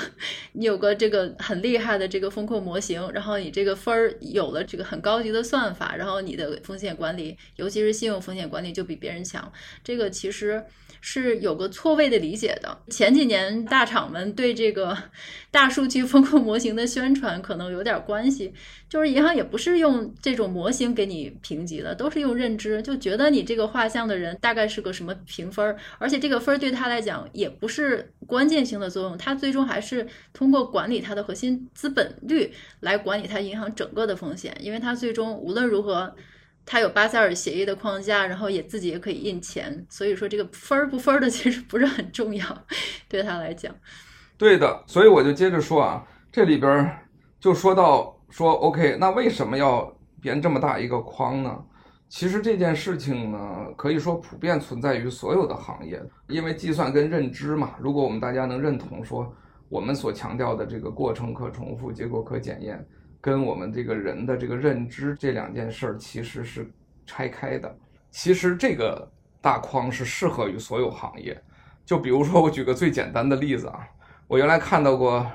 S1: 你 有个这个很厉害的这个风控模型，然后你这个分儿有了这个很。高级的算法，然后你的风险管理，尤其是信用风险管理就比别人强。这个其实是有个错位的理解的。前几年大厂们对这个 大数据风控模型的宣传可能有点关系，就是银行也不是用这种模型给你评级的，都是用认知，就觉得你这个画像的人大概是个什么评分，而且这个分儿对他来讲也不是关键性的作用，他最终还是通过管理他的核心资本率来管理他银行整个的风险，因为他。最终无论如何，他有巴塞尔协议的框架，然后也自己也可以印钱，所以说这个分儿不分儿的 其实不是很重要，对他来讲。
S2: 对的，所以我就接着说啊，这里边就说到说，OK，那为什么要编这么大一个框呢？其实这件事情呢，可以说普遍存在于所有的行业，因为计算跟认知嘛。如果我们大家能认同说，我们所强调的这个过程可重复，结果可检验。跟我们这个人的这个认知这两件事儿其实是拆开的。其实这个大框是适合于所有行业。就比如说，我举个最简单的例子啊，我原来看到过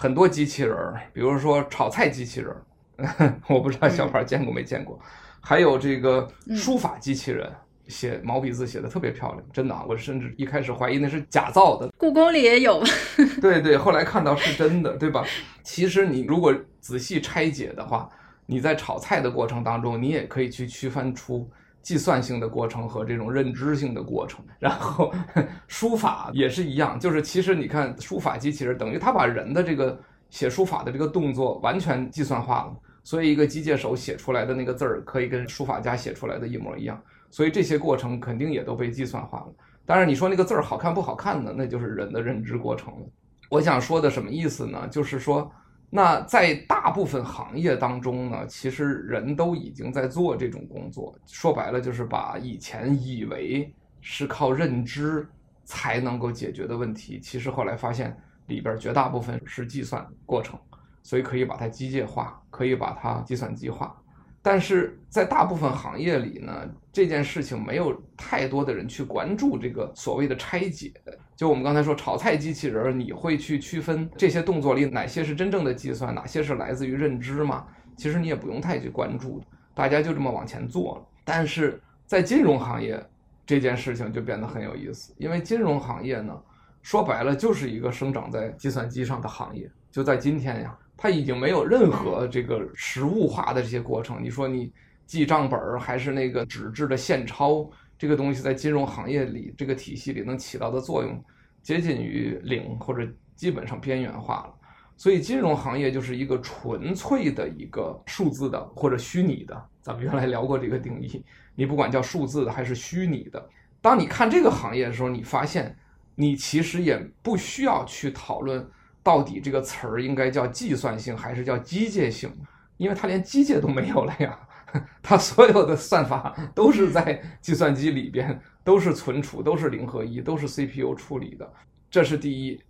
S2: 很多机器人儿，比如说炒菜机器人儿，我不知道小宝见过没见过，还有这个书法机器人。写毛笔字写的特别漂亮，真的啊！我甚至一开始怀疑那是假造的。
S1: 故宫里也有。
S2: 对对，后来看到是真的，对吧？其实你如果仔细拆解的话，你在炒菜的过程当中，你也可以去区分出计算性的过程和这种认知性的过程。然后 书法也是一样，就是其实你看书法机器人，等于他把人的这个写书法的这个动作完全计算化了，所以一个机械手写出来的那个字儿可以跟书法家写出来的一模一样。所以这些过程肯定也都被计算化了。当然，你说那个字儿好看不好看呢？那就是人的认知过程了。我想说的什么意思呢？就是说，那在大部分行业当中呢，其实人都已经在做这种工作。说白了，就是把以前以为是靠认知才能够解决的问题，其实后来发现里边绝大部分是计算过程，所以可以把它机械化，可以把它计算机化。但是在大部分行业里呢，这件事情没有太多的人去关注这个所谓的拆解。就我们刚才说炒菜机器人，你会去区分这些动作里哪些是真正的计算，哪些是来自于认知吗？其实你也不用太去关注，大家就这么往前做了。但是在金融行业，这件事情就变得很有意思，因为金融行业呢，说白了就是一个生长在计算机上的行业。就在今天呀。它已经没有任何这个实物化的这些过程。你说你记账本儿还是那个纸质的现钞，这个东西在金融行业里这个体系里能起到的作用，接近于零或者基本上边缘化了。所以金融行业就是一个纯粹的一个数字的或者虚拟的。咱们原来聊过这个定义，你不管叫数字的还是虚拟的，当你看这个行业的时候，你发现你其实也不需要去讨论。到底这个词儿应该叫计算性还是叫机械性？因为它连机械都没有了呀，它所有的算法都是在计算机里边，都是存储，都是零和一，都是 CPU 处理的，这是第一。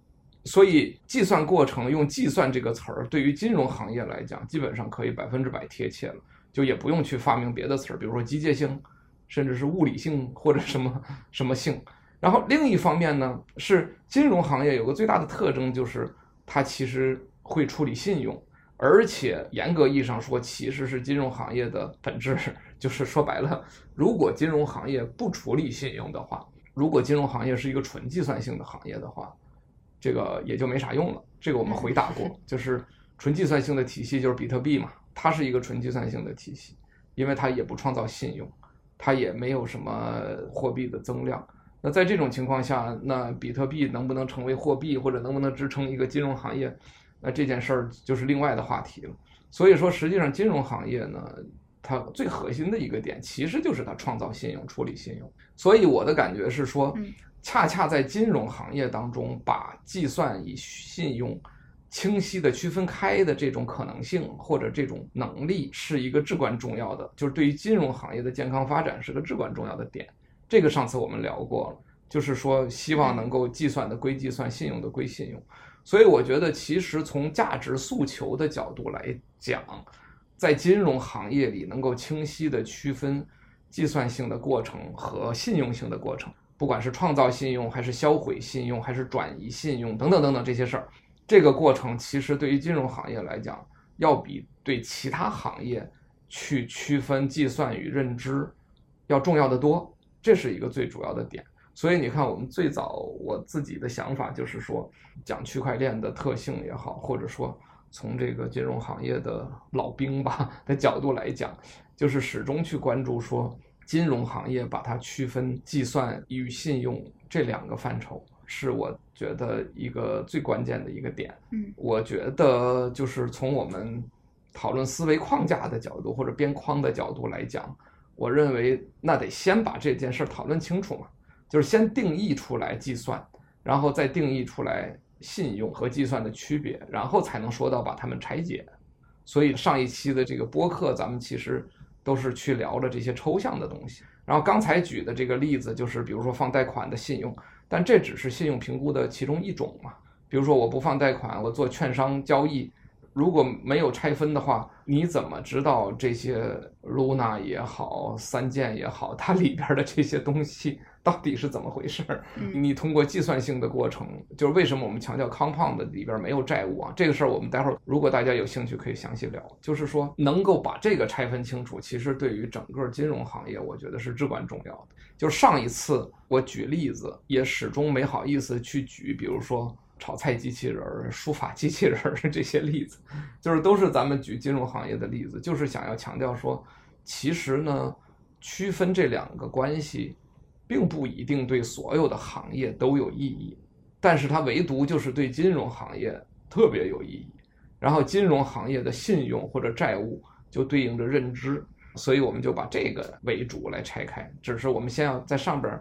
S2: 所以计算过程用计算这个词儿，对于金融行业来讲，基本上可以百分之百贴切了，就也不用去发明别的词儿，比如说机械性，甚至是物理性或者什么什么性。然后另一方面呢，是金融行业有个最大的特征就是。它其实会处理信用，而且严格意义上说，其实是金融行业的本质。就是说白了，如果金融行业不处理信用的话，如果金融行业是一个纯计算性的行业的话，这个也就没啥用了。这个我们回答过，就是纯计算性的体系就是比特币嘛，它是一个纯计算性的体系，因为它也不创造信用，它也没有什么货币的增量。那在这种情况下，那比特币能不能成为货币，或者能不能支撑一个金融行业，那这件事儿就是另外的话题了。所以说，实际上金融行业呢。它最核心的一个点，其实就是它创造信用、处理信用。所以我的感觉是说，恰恰在金融行业当中，把计算与信用清晰地区分开的这种可能性或者这种能力，是一个至关重要的，就是对于金融行业的健康发展是个至关重要的点。这个上次我们聊过了，就是说希望能够计算的归计算，信用的归信用。所以我觉得，其实从价值诉求的角度来讲，在金融行业里，能够清晰地区分计算性的过程和信用性的过程，不管是创造信用，还是销毁信用，还是转移信用等等等等这些事儿，这个过程其实对于金融行业来讲，要比对其他行业去区分计算与认知要重要得多。这是一个最主要的点。所以你看，我们最早我自己的想法就是说，讲区块链的特性也好，或者说。从这个金融行业的老兵吧的角度来讲，就是始终去关注说，金融行业把它区分计算与信用这两个范畴，是我觉得一个最关键的一个点。
S1: 嗯，
S2: 我觉得就是从我们讨论思维框架的角度或者边框的角度来讲，我认为那得先把这件事讨论清楚嘛，就是先定义出来计算，然后再定义出来。信用和计算的区别，然后才能说到把它们拆解。所以上一期的这个播客，咱们其实都是去聊了这些抽象的东西。然后刚才举的这个例子，就是比如说放贷款的信用，但这只是信用评估的其中一种嘛。比如说我不放贷款，我做券商交易。如果没有拆分的话，你怎么知道这些 Luna 也好，三件也好，它里边的这些东西到底是怎么回事？你通过计算性的过程，就是为什么我们强调 compound 里边没有债务啊？这个事儿我们待会儿如果大家有兴趣可以详细聊。就是说能够把这个拆分清楚，其实对于整个金融行业，我觉得是至关重要的。就是上一次我举例子也始终没好意思去举，比如说。炒菜机器人、书法机器人这些例子，就是都是咱们举金融行业的例子，就是想要强调说，其实呢，区分这两个关系，并不一定对所有的行业都有意义，但是它唯独就是对金融行业特别有意义。然后金融行业的信用或者债务就对应着认知，所以我们就把这个为主来拆开。只是我们先要在上边，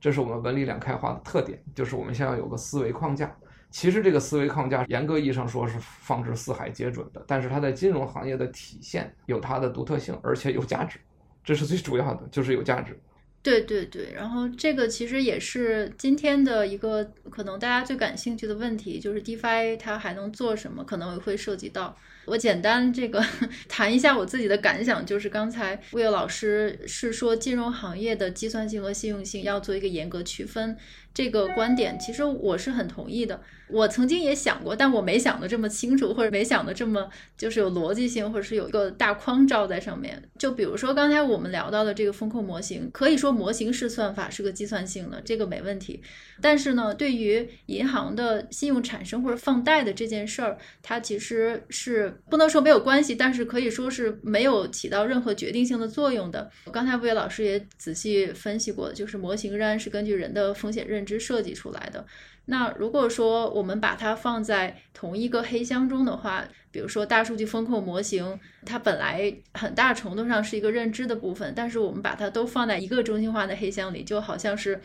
S2: 这是我们文理两开化的特点，就是我们先要有个思维框架。其实这个思维框架，严格意义上说是放之四海皆准的，但是它在金融行业的体现有它的独特性，而且有价值，这是最主要的，就是有价值。
S1: 对对对，然后这个其实也是今天的一个可能大家最感兴趣的问题，就是 DeFi 它还能做什么？可能也会涉及到。我简单这个 谈一下我自己的感想，就是刚才 Will 老师是说金融行业的计算性和信用性要做一个严格区分。这个观点其实我是很同意的。我曾经也想过，但我没想的这么清楚，或者没想的这么就是有逻辑性，或者是有一个大框罩在上面。就比如说刚才我们聊到的这个风控模型，可以说模型式算法是个计算性的，这个没问题。但是呢，对于银行的信用产生或者放贷的这件事儿，它其实是不能说没有关系，但是可以说是没有起到任何决定性的作用的。刚才魏老师也仔细分析过，就是模型仍然是根据人的风险认知设计出来的。那如果说我们把它放在同一个黑箱中的话，比如说大数据风控模型，它本来很大程度上是一个认知的部分，但是我们把它都放在一个中心化的黑箱里，就好像是。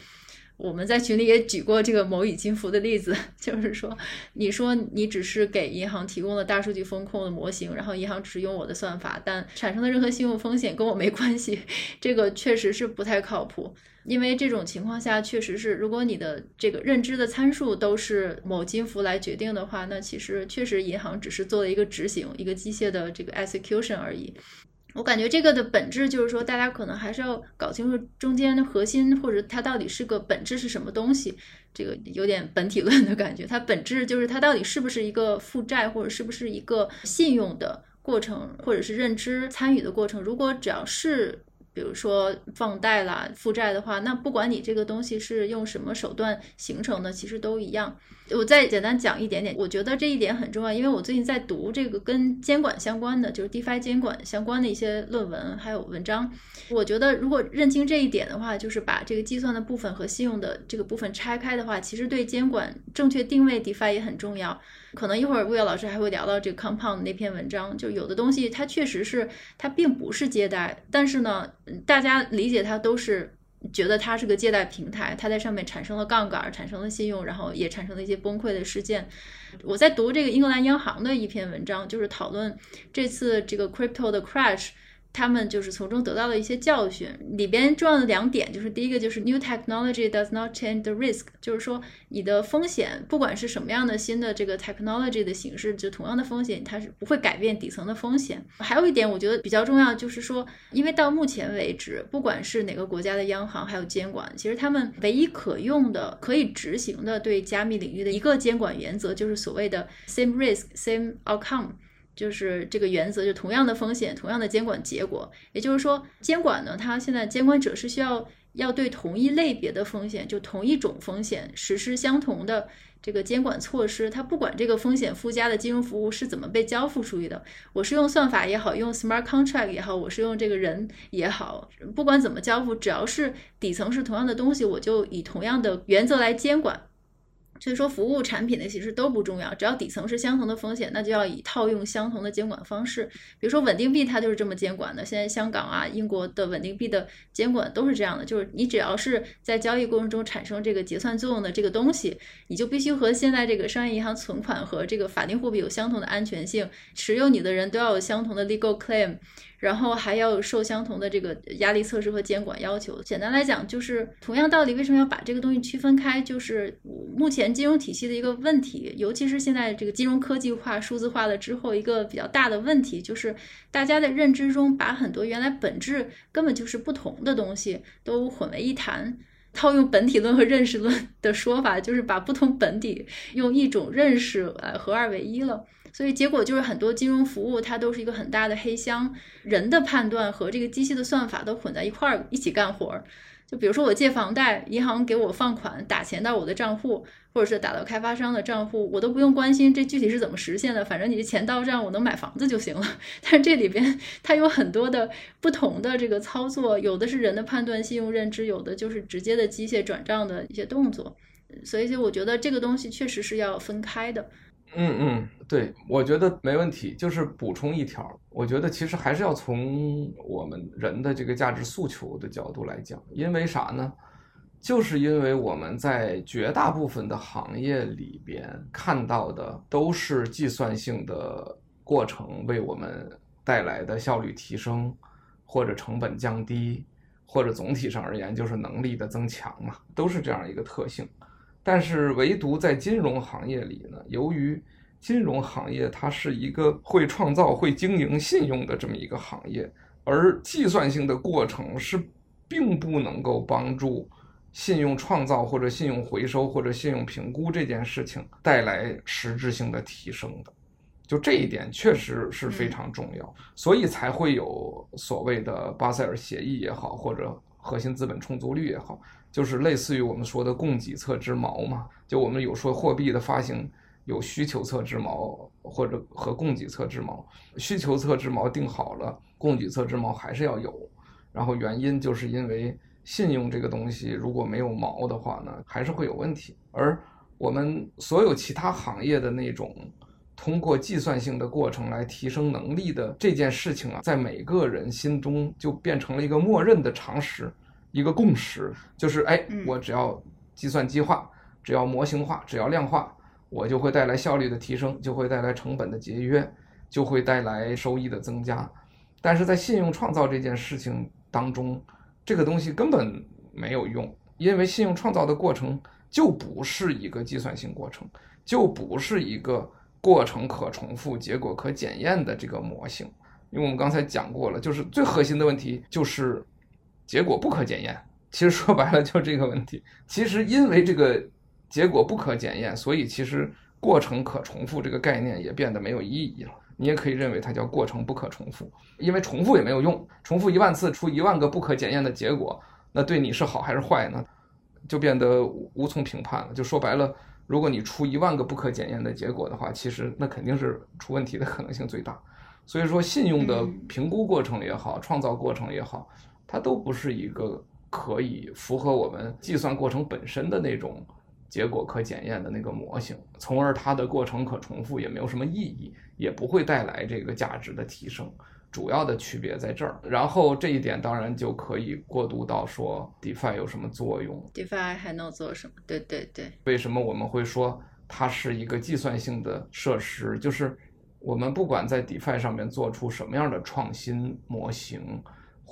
S1: 我们在群里也举过这个某乙金服的例子，就是说，你说你只是给银行提供了大数据风控的模型，然后银行只用我的算法，但产生的任何信用风险跟我没关系，这个确实是不太靠谱。因为这种情况下，确实是如果你的这个认知的参数都是某金服来决定的话，那其实确实银行只是做了一个执行，一个机械的这个 execution 而已。我感觉这个的本质就是说，大家可能还是要搞清楚中间的核心，或者它到底是个本质是什么东西。这个有点本体论的感觉，它本质就是它到底是不是一个负债，或者是不是一个信用的过程，或者是认知参与的过程。如果只要是。比如说放贷啦、负债的话，那不管你这个东西是用什么手段形成的，其实都一样。我再简单讲一点点，我觉得这一点很重要，因为我最近在读这个跟监管相关的，就是 DeFi 监管相关的一些论文还有文章。我觉得如果认清这一点的话，就是把这个计算的部分和信用的这个部分拆开的话，其实对监管正确定位 DeFi 也很重要。可能一会儿魏老师还会聊到这个 Compound 那篇文章，就有的东西它确实是它并不是借贷，但是呢，大家理解它都是觉得它是个借贷平台，它在上面产生了杠杆，产生了信用，然后也产生了一些崩溃的事件。我在读这个英格兰央行的一篇文章，就是讨论这次这个 Crypto 的 Crash。他们就是从中得到了一些教训，里边重要的两点就是第一个就是 New technology does not change the risk，就是说你的风险不管是什么样的新的这个 technology 的形式，就同样的风险它是不会改变底层的风险。还有一点我觉得比较重要，就是说，因为到目前为止，不管是哪个国家的央行还有监管，其实他们唯一可用的、可以执行的对加密领域的一个监管原则，就是所谓的 same risk same outcome。就是这个原则，就同样的风险，同样的监管结果。也就是说，监管呢，它现在监管者是需要要对同一类别的风险，就同一种风险实施相同的这个监管措施。它不管这个风险附加的金融服务是怎么被交付出去的，我是用算法也好，用 smart contract 也好，我是用这个人也好，不管怎么交付，只要是底层是同样的东西，我就以同样的原则来监管。所以说，服务产品的其实都不重要，只要底层是相同的风险，那就要以套用相同的监管方式。比如说稳定币，它就是这么监管的。现在香港啊、英国的稳定币的监管都是这样的，就是你只要是在交易过程中产生这个结算作用的这个东西，你就必须和现在这个商业银行存款和这个法定货币有相同的安全性，持有你的人都要有相同的 legal claim。然后还要受相同的这个压力测试和监管要求。简单来讲，就是同样道理，为什么要把这个东西区分开？就是目前金融体系的一个问题，尤其是现在这个金融科技化、数字化了之后，一个比较大的问题就是大家的认知中把很多原来本质根本就是不同的东西都混为一谈。套用本体论和认识论的说法，就是把不同本体用一种认识呃合二为一了。所以结果就是很多金融服务它都是一个很大的黑箱，人的判断和这个机器的算法都混在一块儿一起干活儿。就比如说我借房贷，银行给我放款打钱到我的账户，或者是打到开发商的账户，我都不用关心这具体是怎么实现的，反正你的钱到账，我能买房子就行了。但是这里边它有很多的不同的这个操作，有的是人的判断、信用认知，有的就是直接的机械转账的一些动作。所以，就我觉得这个东西确实是要分开的。
S2: 嗯嗯，对，我觉得没问题。就是补充一条，我觉得其实还是要从我们人的这个价值诉求的角度来讲，因为啥呢？就是因为我们在绝大部分的行业里边看到的都是计算性的过程为我们带来的效率提升，或者成本降低，或者总体上而言就是能力的增强嘛，都是这样一个特性。但是唯独在金融行业里呢，由于金融行业它是一个会创造、会经营信用的这么一个行业，而计算性的过程是并不能够帮助信用创造或者信用回收或者信用评估这件事情带来实质性的提升的。就这一点确实是非常重要，所以才会有所谓的巴塞尔协议也好，或者核心资本充足率也好。就是类似于我们说的供给侧之矛嘛，就我们有说货币的发行有需求侧之矛或者和供给侧之矛，需求侧之矛定好了，供给侧之矛还是要有。然后原因就是因为信用这个东西如果没有矛的话呢，还是会有问题。而我们所有其他行业的那种通过计算性的过程来提升能力的这件事情啊，在每个人心中就变成了一个默认的常识。一个共识就是，哎，我只要计算机化，只要模型化，只要量化，我就会带来效率的提升，就会带来成本的节约，就会带来收益的增加。但是在信用创造这件事情当中，这个东西根本没有用，因为信用创造的过程就不是一个计算性过程，就不是一个过程可重复、结果可检验的这个模型。因为我们刚才讲过了，就是最核心的问题就是结果不可检验。其实说白了就这个问题。其实因为这个结果不可检验，所以其实过程可重复这个概念也变得没有意义了。你也可以认为它叫过程不可重复，因为重复也没有用，重复一万次出一万个不可检验的结果，那对你是好还是坏呢？就变得无从评判了。就说白了，如果你出一万个不可检验的结果的话，其实那肯定是出问题的可能性最大。所以说，信用的评估过程也好，创造过程也好，它都不是一个可以符合我们计算过程本身的那种结果可检验的那个模型，从而它的过程可重复也没有什么意义，也不会带来这个价值的提升。主要的区别在这儿。然后这一点当然就可以过渡到说 DeFi 有什么作用
S1: ，DeFi 还能做什么？对对对。
S2: 为什么我们会说它是一个计算性的设施？就是我们不管在 DeFi 上面做出什么样的创新模型。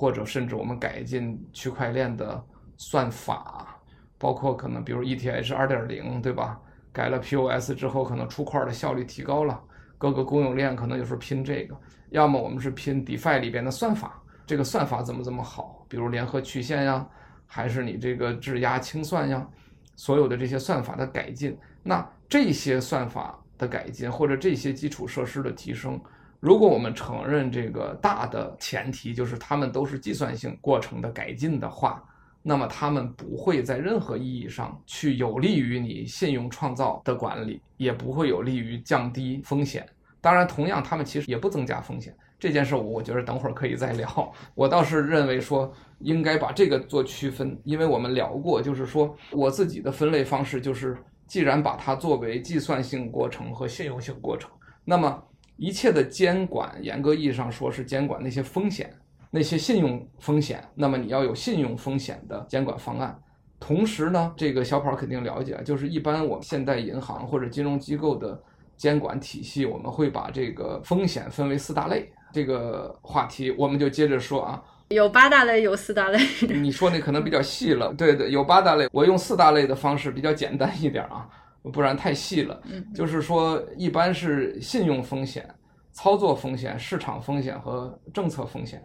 S2: 或者甚至我们改进区块链的算法，包括可能比如 ETH 二点零，对吧？改了 POS 之后，可能出块的效率提高了。各个公有链可能有时候拼这个，要么我们是拼 DeFi 里边的算法，这个算法怎么怎么好，比如联合曲线呀，还是你这个质押清算呀，所有的这些算法的改进，那这些算法的改进或者这些基础设施的提升。如果我们承认这个大的前提就是他们都是计算性过程的改进的话，那么他们不会在任何意义上去有利于你信用创造的管理，也不会有利于降低风险。当然，同样他们其实也不增加风险。这件事我我觉得等会儿可以再聊。我倒是认为说应该把这个做区分，因为我们聊过，就是说我自己的分类方式就是，既然把它作为计算性过程和信用性过程，那么。一切的监管，严格意义上说是监管那些风险，那些信用风险。那么你要有信用风险的监管方案。同时呢，这个小跑肯定了解，就是一般我们现代银行或者金融机构的监管体系，我们会把这个风险分为四大类。这个话题我们就接着说啊，
S1: 有八大类，有四大类。
S2: 你说那可能比较细了，对对，有八大类，我用四大类的方式比较简单一点啊。不然太细了，就是说，一般是信用风险、操作风险、市场风险和政策风险。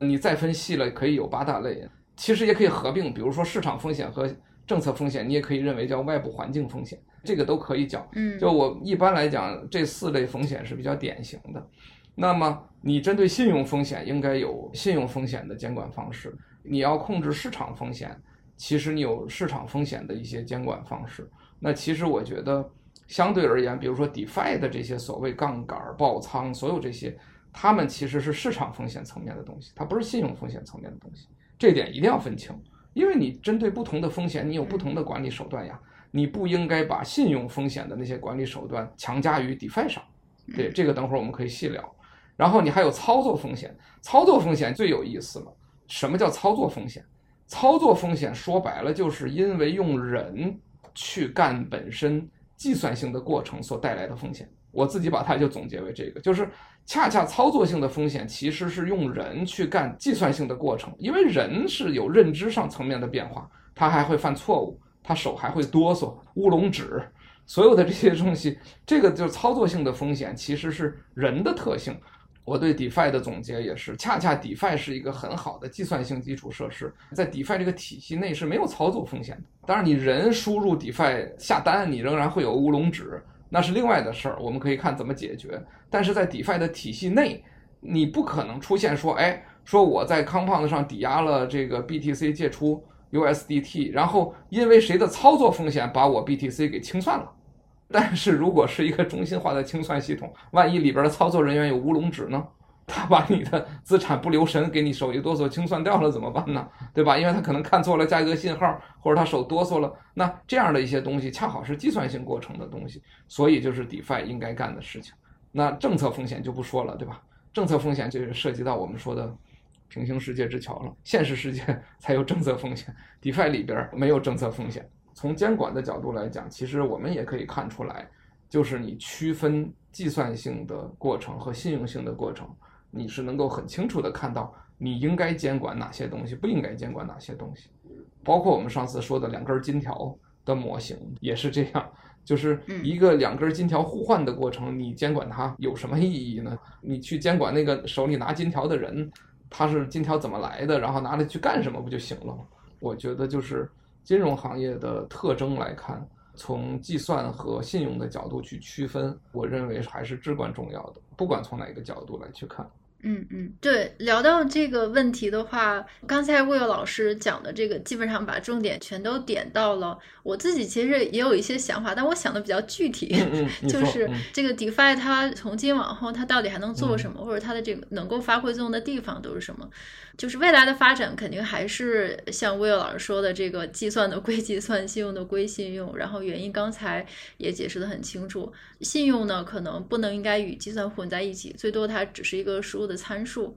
S2: 你再分细了，可以有八大类。其实也可以合并，比如说市场风险和政策风险，你也可以认为叫外部环境风险，这个都可以讲。嗯，就我一般来讲，这四类风险是比较典型的。那么你针对信用风险，应该有信用风险的监管方式。你要控制市场风险，其实你有市场风险的一些监管方式。那其实我觉得，相对而言，比如说 DeFi 的这些所谓杠杆、爆仓，所有这些，他们其实是市场风险层面的东西，它不是信用风险层面的东西。这点一定要分清，因为你针对不同的风险，你有不同的管理手段呀。你不应该把信用风险的那些管理手段强加于 DeFi 上。对，这个等会儿我们可以细聊。然后你还有操作风险，操作风险最有意思了。什么叫操作风险？操作风险说白了，就是因为用人。去干本身计算性的过程所带来的风险，我自己把它就总结为这个，就是恰恰操作性的风险其实是用人去干计算性的过程，因为人是有认知上层面的变化，他还会犯错误，他手还会哆嗦，乌龙指，所有的这些东西，这个就是操作性的风险，其实是人的特性。我对 DeFi 的总结也是，恰恰 DeFi 是一个很好的计算性基础设施，在 DeFi 这个体系内是没有操作风险的。当然，你人输入 DeFi 下单，你仍然会有乌龙指，那是另外的事儿，我们可以看怎么解决。但是在 DeFi 的体系内，你不可能出现说，哎，说我在 Compound 上抵押了这个 BTC 借出 USDT，然后因为谁的操作风险把我 BTC 给清算了。但是如果是一个中心化的清算系统，万一里边的操作人员有乌龙指呢？他把你的资产不留神给你手一哆嗦清算掉了怎么办呢？对吧？因为他可能看错了价格信号，或者他手哆嗦了。那这样的一些东西恰好是计算性过程的东西，所以就是 DeFi 应该干的事情。那政策风险就不说了，对吧？政策风险就是涉及到我们说的平行世界之桥了，现实世界 才有政策风险，DeFi 里边没有政策风险。从监管的角度来讲，其实我们也可以看出来，就是你区分计算性的过程和信用性的过程，你是能够很清楚地看到你应该监管哪些东西，不应该监管哪些东西。包括我们上次说的两根金条，的模型也是这样，就是一个两根金条互换的过程，你监管它有什么意义呢？你去监管那个手里拿金条的人，他是金条怎么来的，然后拿来去干什么不就行了吗？我觉得就是金融行业的特征来看。从计算和信用的角度去区分，我认为还是至关重要的。不管从哪个角度来去看，
S1: 嗯嗯，对。聊到这个问题的话，刚才 Will 老师讲的这个，基本上把重点全都点到了。我自己其实也有一些想法，但我想的比较具体，
S2: 嗯 嗯、
S1: 就是这个 DeFi 它从今往后它到底还能做什么，嗯、或者它的这个能够发挥作用的地方都是什么？就是未来的发展肯定还是像 Will 老师说的，这个计算的归计 算，信用的归信用。然后原因刚才也解释的很清楚，信用呢可能不能应该与计算混在一起，最多它只是一个输入的参数。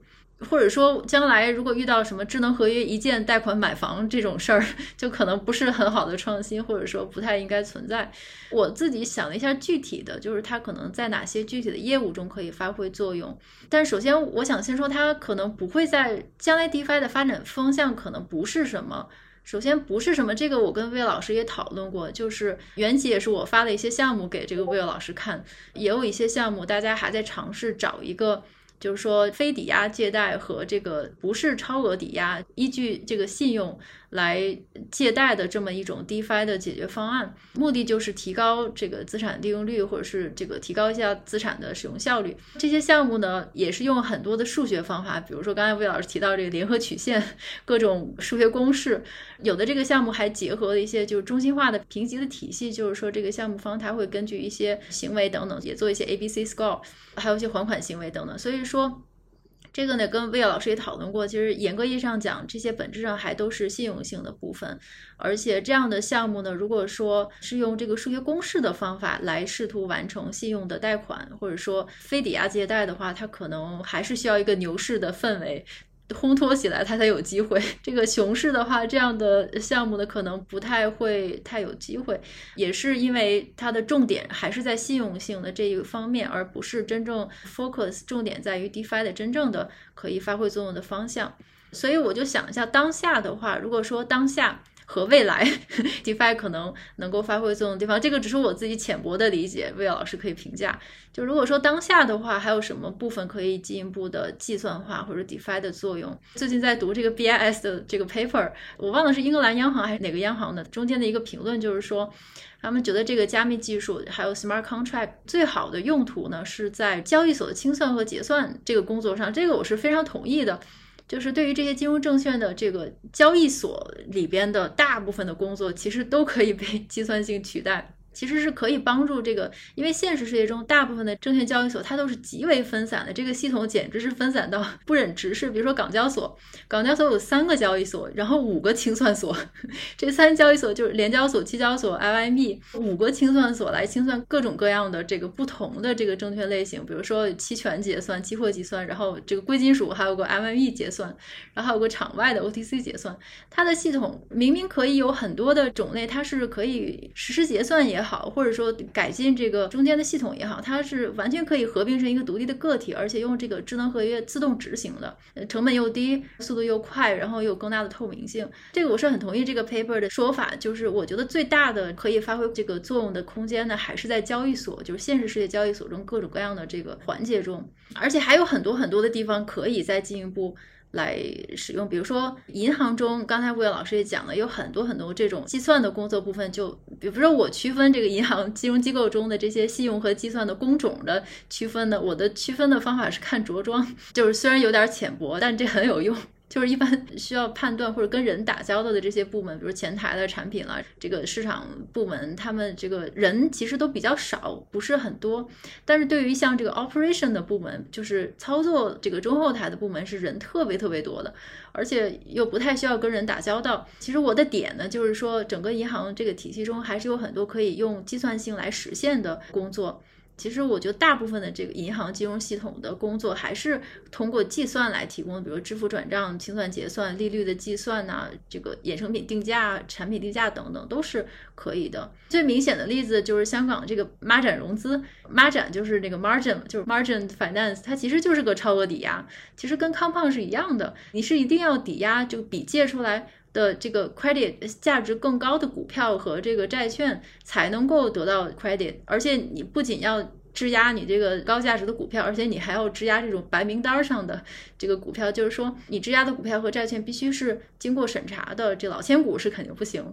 S1: 或者说，将来如果遇到什么智能合约一键贷款买房这种事儿，就可能不是很好的创新，或者说不太应该存在。我自己想了一下，具体的就是它可能在哪些具体的业务中可以发挥作用。但首先，我想先说它可能不会在将来 DeFi 的发展方向可能不是什么。首先不是什么，这个我跟魏老师也讨论过，就是原起也是我发了一些项目给这个魏老师看，也有一些项目大家还在尝试找一个。就是说，非抵押借贷和这个不是超额抵押，依据这个信用来借贷的这么一种 DeFi 的解决方案，目的就是提高这个资产利用率，或者是这个提高一下资产的使用效率。这些项目呢，也是用很多的数学方法，比如说刚才魏老师提到这个联合曲线，各种数学公式，有的这个项目还结合了一些就是中心化的评级的体系，就是说这个项目方他会根据一些行为等等，也做一些 ABC score。还有一些还款行为等等，所以说这个呢，跟魏老师也讨论过。其实严格意义上讲，这些本质上还都是信用性的部分。而且这样的项目呢，如果说是用这个数学公式的方法来试图完成信用的贷款，或者说非抵押借贷的话，它可能还是需要一个牛市的氛围。烘托起来，它才有机会。这个熊市的话，这样的项目呢，可能不太会太有机会，也是因为它的重点还是在信用性的这一方面，而不是真正 focus 重点在于 DeFi 的真正的可以发挥作用的方向。所以我就想一下，当下的话，如果说当下。和未来，DeFi 可能能够发挥作用的地方，这个只是我自己浅薄的理解，魏老师可以评价。就如果说当下的话，还有什么部分可以进一步的计算化或者 DeFi 的作用？最近在读这个 BIS 的这个 paper，我忘了是英格兰央行还是哪个央行的，中间的一个评论就是说，他们觉得这个加密技术还有 Smart Contract 最好的用途呢，是在交易所的清算和结算这个工作上，这个我是非常同意的。就是对于这些金融证券的这个交易所里边的大部分的工作，其实都可以被 计算性取代。其实是可以帮助这个，因为现实世界中大部分的证券交易所它都是极为分散的，这个系统简直是分散到 不忍直视。比如说港交所，港交所有三个交易所，然后五个清算所，这三交易所就是联交所、期交所、LME，五个清算所来清算各种各样的这个不同的这个证券类型，比如说期权结算、期货结算，然后这个贵金属还有个 LME 结算，然后还有个场外的 OTC 结算。它的系统明明可以有很多的种类，它是可以实时结算也好，或者说改进这个中间的系统也好，它是完全可以合并成一个独立的个体，而且用这个智能合约自动执行的，成本又低，速度又快，然后又有更大的透明性。这个我是很同意这个 paper 的说法，就是我觉得最大的可以发挥这个作用的空间呢，还是在交易所，就是现实世界交易所中各种各样的这个环节中，而且还有很多很多的地方可以再进一步。来使用，比如说银行中，刚才魏老师也讲了，有很多很多这种计算的工作部分，就比如说我区分这个银行金融机构中的这些信用和计算的工种的区分呢，我的区分的方法是看着装，就是虽然有点浅薄，但这很有用。就是一般 需要判断或者跟人打交道的这些部门，比如前台的产品啦，这个市场部门，他们这个人其实都比较少，不是很多。但是对于像这个 operation 的部门，就是操作这个中后台的部门，是人特别特别多的，而且又不太需要跟人打交道。其实我的点呢，就是说整个银行这个体系中，还是有很多可以用计算性来实现的工作。其实我觉得大部分的这个银行金融系统的工作还是通过计算来提供的，比如支付转账、清算结算、利率的计算呐、这个衍生品定价、产品定价等等都是可以的。最明显的例子就是香港这个孖展融资，孖展就是那个 margin，就是 margin finance，它其实就是个超额抵押，其实跟 compound 是一样的，你是一定要抵押，就比借出来。的这个 credit 价值更高的股票和这个债券才能够得到 credit，而且你不仅要质押你这个高价值的股票，而且你还要质押这种白名单上的这个股票，就是说你质押的股票和债券必须是经过审查的，这老千股是肯定不行。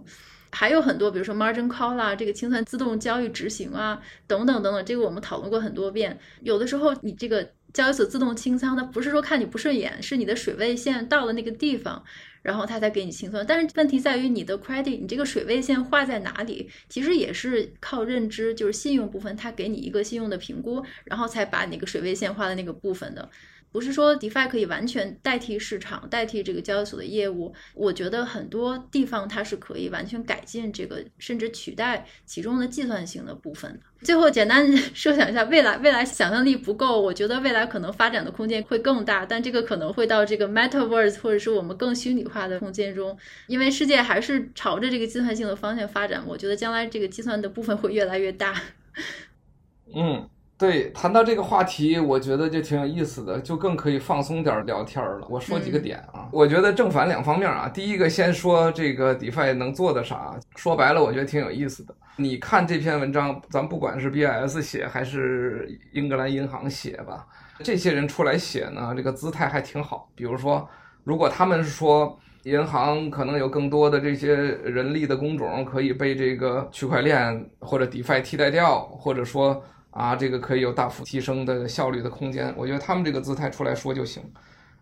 S1: 还有很多，比如说 margin call 啦，这个清算自动交易执行啊，等等等等，这个我们讨论过很多遍。有的时候你这个交易所自动清仓，它不是说看你不顺眼，是你的水位线到了那个地方，然后他才给你清算。但是问题在于你的 credit，你这个水位线画在哪里，其实也是靠认知，就是信用部分，他给你一个信用的评估，然后才把那个水位线画在那个部分的。不是说 DeFi 可以完全代替市场，代替这个交易所的业务。我觉得很多地方它是可以完全改进这个，甚至取代其中的计算性的部分。最后简单 设想一下未来，未来想象力不够，我觉得未来可能发展的空间会更大，但这个可能会到这个 Metaverse 或者是我们更虚拟化的空间中，因为世界还是朝着这个计算性的方向发展。我觉得将来这个计算的部分会越来越大。
S2: 嗯。对，谈到这个话题，我觉得就挺有意思的，就更可以放松点聊天了。我说几个点啊，嗯、我觉得正反两方面啊。第一个，先说这个 DeFi 能做的啥，说白了，我觉得挺有意思的。你看这篇文章，咱不管是 BIS 写还是英格兰银行写吧，这些人出来写呢，这个姿态还挺好。比如说，如果他们说银行可能有更多的这些人力的工种可以被这个区块链或者 DeFi 替代掉，或者说。啊，这个可以有大幅提升的效率的空间，我觉得他们这个姿态出来说就行。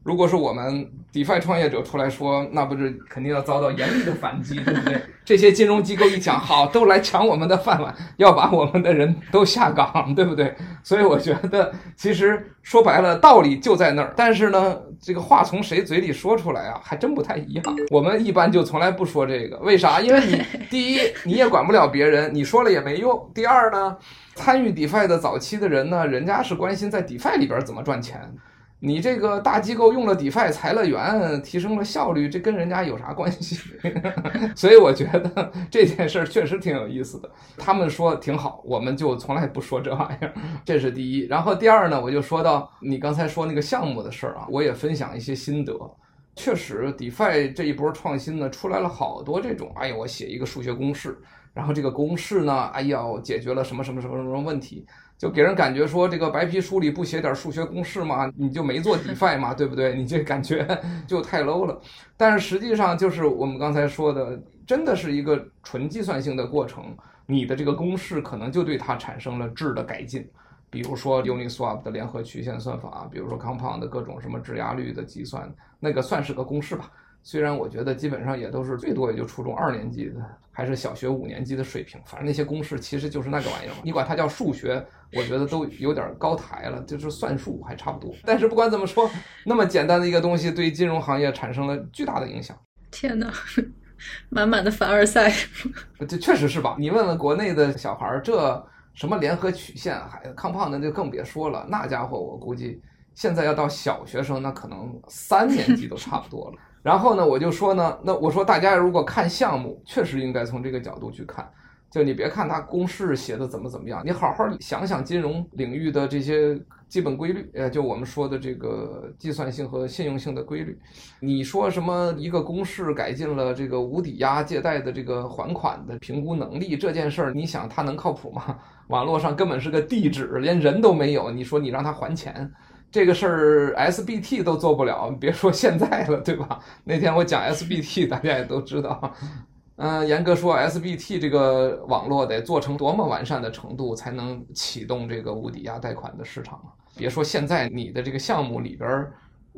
S2: 如果是我们 DeFi 创业者出来说，那不是肯定要遭到严厉的反击，对不对？这些金融机构一讲，好，都来抢我们的饭碗，要把我们的人都下岗，对不对？所以我觉得，其实说白了，道理就在那儿。但是呢，这个话从谁嘴里说出来啊，还真不太一样。我们一般就从来不说这个，为啥？因为你第一，你也管不了别人，你说了也没用。第二呢，参与 DeFi 的早期的人呢，人家是关心在 DeFi 里边怎么赚钱。你这个大机构用了 DeFi 裁了员，提升了效率，这跟人家有啥关系？所以我觉得这件事儿确实挺有意思的。他们说挺好，我们就从来不说这玩意儿，这是第一。然后第二呢，我就说到你刚才说那个项目的事儿啊，我也分享一些心得。确实，DeFi 这一波创新呢，出来了好多这种，哎呀，我写一个数学公式，然后这个公式呢，哎呀，解决了什么什么什么什么问题。就给人感觉说，这个白皮书里不写点数学公式吗？你就没做 DeFi 嘛，对不对？你这感觉就太 low 了。但是实际上，就是我们刚才说的，真的是一个纯计算性的过程。你的这个公式可能就对它产生了质的改进，比如说 Uniswap 的联合曲线算法，比如说 Compound 的各种什么质押率的计算，那个算是个公式吧。虽然我觉得基本上也都是最多也就初中二年级的，还是小学五年级的水平，反正那些公式其实就是那个玩意儿，你管它叫数学，我觉得都有点高抬了，就是算术还差不多。但是不管怎么说，那么简单的一个东西，对金融行业产生了巨大的影响。
S1: 天哪，满满的凡尔赛，
S2: 这确实是吧？你问问国内的小孩儿，这什么联合曲线，还康胖的就更别说了，那家伙我估计现在要到小学生，那可能三年级都差不多了。然后呢，我就说呢，那我说大家如果看项目，确实应该从这个角度去看，就你别看它公式写的怎么怎么样，你好好想想金融领域的这些基本规律，呃，就我们说的这个计算性和信用性的规律。你说什么一个公式改进了这个无抵押借贷的这个还款的评估能力这件事儿，你想它能靠谱吗？网络上根本是个地址，连人都没有，你说你让他还钱？这个事儿 SBT 都做不了，别说现在了，对吧？那天我讲 SBT，大家也都知道。嗯，严格说，SBT 这个网络得做成多么完善的程度，才能启动这个无抵押贷款的市场啊？别说现在你的这个项目里边，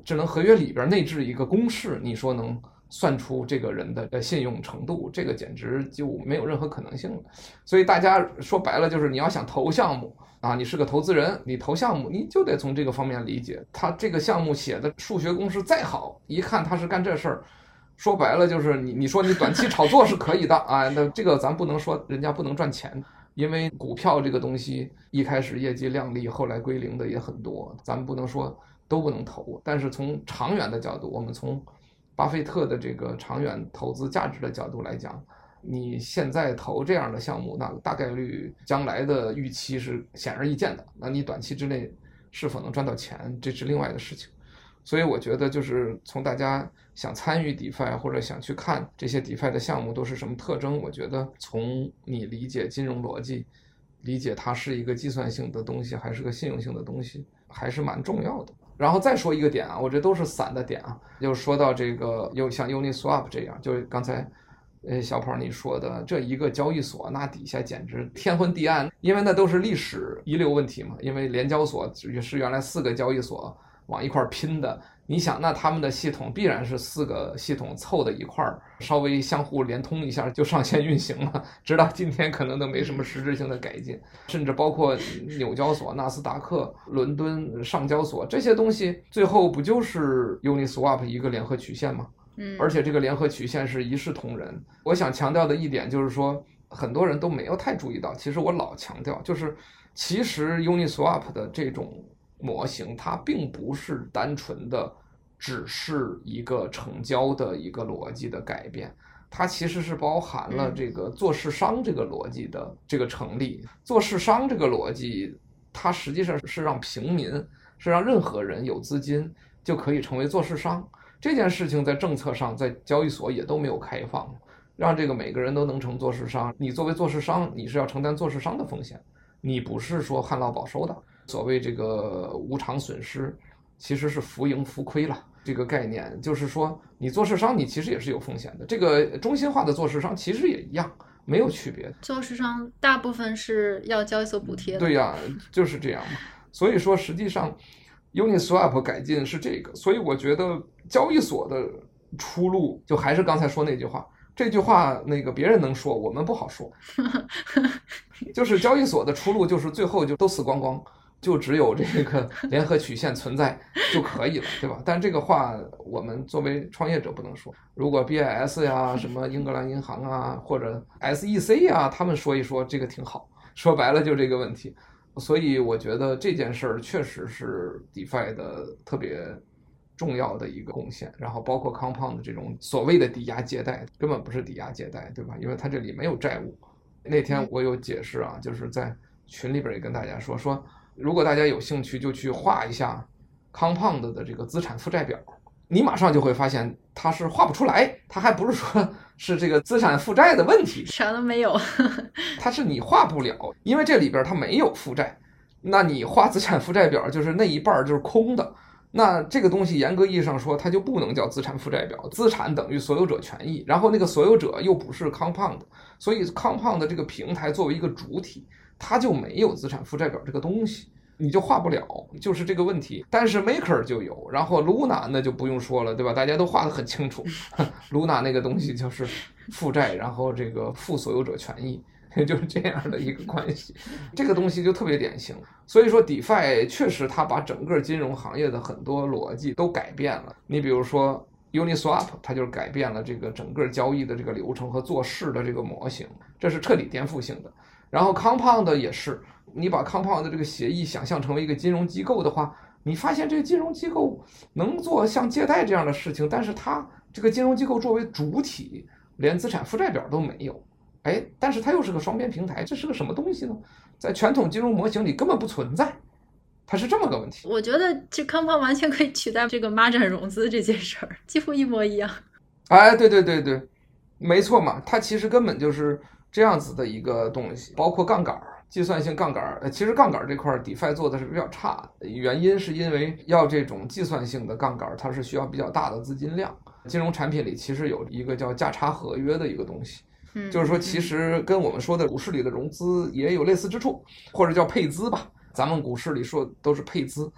S2: 智能合约里边内置一个公式，你说能算出这个人的信用程度，这个简直就没有任何可能性了。所以大家说白了，就是你要想投项目。啊，你是个投资人，你投项目，你就得从这个方面理解。他这个项目写的数学公式再好，一看他是干这事儿，说白了就是你，你说你短期炒作是可以的啊，那这个咱不能说人家不能赚钱，因为股票这个东西一开始业绩亮丽，后来归零的也很多，咱不能说都不能投。但是从长远的角度，我们从巴菲特的这个长远投资价值的角度来讲。你现在投这样的项目，那大概率将来的预期是显而易见的。那你短期之内是否能赚到钱，这是另外的事情。所以我觉得就是从大家想参与 DeFi 或者想去看这些 DeFi 的项目都是什么特征，我觉得从你理解金融逻辑，理解它是一个计算性的东西还是个信用性的东西，还是蛮重要的。然后再说一个点啊，我这都是散的点啊，又说到这个，又像 Uniswap 这样，就是刚才，呃，小跑你说的这一个交易所，那底下简直天昏地暗，因为那都是历史遗留问题嘛，因为联交所也是原来四个交易所往一块拼的。你想，那他们的系统必然是四个系统凑在一块儿，稍微相互连通一下就上线运行了。直到今天，可能都没什么实质性的改进，甚至包括纽交所、纳斯达克、伦敦上交所这些东西，最后不就是 Uniswap 一个联合曲线吗？
S1: 嗯，
S2: 而且这个联合曲线是一视同仁。我想强调的一点就是说，很多人都没有太注意到，其实我老强调，就是其实 Uniswap 的这种模型，它并不是单纯的。只是一个成交的一个逻辑的改变，它其实是包含了这个做市商这个逻辑的这个成立。做市商这个逻辑，它实际上是让平民，是让任何人有资金就可以成为做市商。这件事情在政策上，在交易所也都没有开放，让这个每个人都能成做市商。你作为做市商，你是要承担做市商的风险，你不是说旱涝保收的。所谓这个无偿损失，其实是浮盈浮亏了。这个概念就是说，你做市商，你其实也是有风险的。这个中心化的做市商其实也一样，没有区别。
S1: 做市商大部分是要交易所补贴的。
S2: 对呀，就是这样嘛。所以说，实际上，Uniswap 改进是这个。所以我觉得交易所的出路，就还是刚才说那句话。这句话那个别人能说，我们不好说。就是交易所的出路，就是最后就都死光光。就只有这个联合曲线存在就可以了，对吧？但这个话我们作为创业者不能说。如果 BIS 呀、什么英格兰银行啊，或者 SEC 呀，他们说一说这个挺好。说白了就这个问题。所以我觉得这件事儿确实是 DeFi 的特别重要的一个贡献。然后包括 Compound 这种所谓的抵押借贷，根本不是抵押借贷，对吧？因为它这里没有债务。那天我有解释啊，就是在群里边也跟大家说说。如果大家有兴趣，就去画一下 Compound 的这个资产负债表，你马上就会发现它是画不出来。它还不是说是这个资产负债的问题，
S1: 啥都没有，
S2: 它是你画不了，因为这里边它没有负债。那你画资产负债表，就是那一半就是空的。那这个东西严格意义上说，它就不能叫资产负债表。资产等于所有者权益，然后那个所有者又不是 Compound，所以 Compound 这个平台作为一个主体。它就没有资产负债表这个东西，你就画不了，就是这个问题。但是 Maker 就有，然后 Luna 那就不用说了，对吧？大家都画得很清楚，Luna 那个东西就是负债，然后这个负所有者权益，就是这样的一个关系。这个东西就特别典型。所以说，DeFi 确实它把整个金融行业的很多逻辑都改变了。你比如说 Uniswap，它就是改变了这个整个交易的这个流程和做事的这个模型，这是彻底颠覆性的。然后 Compound 也是，你把 Compound 的这个协议想象成为一个金融机构的话，你发现这个金融机构能做像借贷这样的事情，但是它这个金融机构作为主体，连资产负债表都没有，哎，但是它又是个双边平台，这是个什么东西呢？在传统金融模型里根本不存在，它是这么个问题。
S1: 我觉得这 Compound 完全可以取代这个孖展融资这件事儿，几乎一模一样。
S2: 哎，对对对对，没错嘛，它其实根本就是。这样子的一个东西，包括杠杆儿、计算性杠杆。呃，其实杠杆儿这块，DeFi 做的是比较差的，原因是因为要这种计算性的杠杆儿，它是需要比较大的资金量。金融产品里其实有一个叫价差合约的一个东西，就是说其实跟我们说的股市里的融资也有类似之处，或者叫配资吧。咱们股市里说都是配资，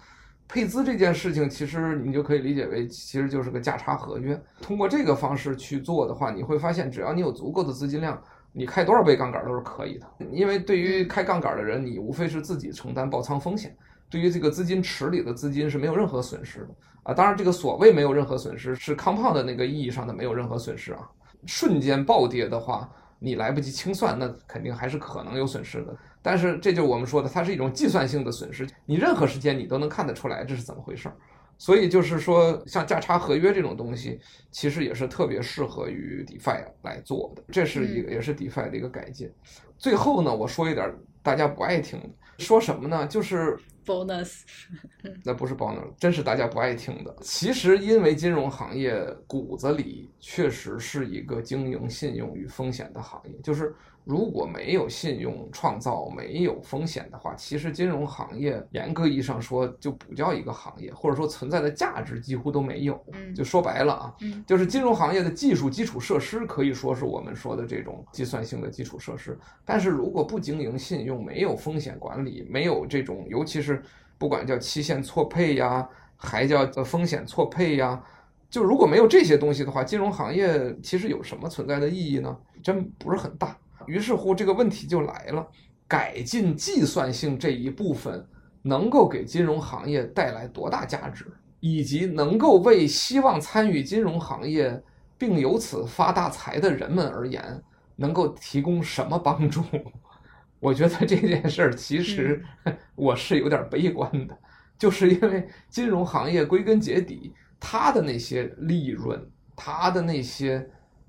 S2: 配资这件事情其实你就可以理解为其实就是个价差合约。通过这个方式去做的话，你会发现只要你有足够的资金量。你开多少倍杠杆都是可以的，因为对于开杠杆的人，你无非是自己承担爆仓风险，对于这个资金池里的资金是没有任何损失的啊。当然，这个所谓没有任何损失，是 Compound 的那个意义上的没有任何损失啊。瞬间暴跌的话，你来不及清算，那肯定还是可能有损失的。但是这就是我们说的，它是一种计算性的损失，你任何时间你都能看得出来这是怎么回事儿。所以就是说，像价差合约这种东西，其实也是特别适合于 DeFi 来做的，这是一个也是 DeFi 的一个改进。最后呢，我说一点大家不爱听的，说什么呢？就是
S1: bonus，
S2: 那不是 bonus，真是大家不爱听的。其实，因为金融行业骨子里确实是一个经营信用与风险的行业，就是。如果没有信用创造，没有风险的话，其实金融行业严格意义上说就不叫一个行业，或者说存在的价值几乎都没有。就说白了啊，就是金融行业的技术基础设施可以说是我们说的这种计算性的基础设施，但是如果不经营信用，没有风险管理，没有这种，尤其是不管叫期限错配呀，还叫风险错配呀，就如果没有这些东西的话，金融行业其实有什么存在的意义呢？真不是很大。于是乎，这个问题就来了：改进计算性这一部分，能够给金融行业带来多大价值，以及能够为希望参与金融行业并由此发大财的人们而言，能够提供什么帮助？我觉得这件事儿其实 我是有点悲观的，就是因为金融行业归根结底，它的那些利润，它的那些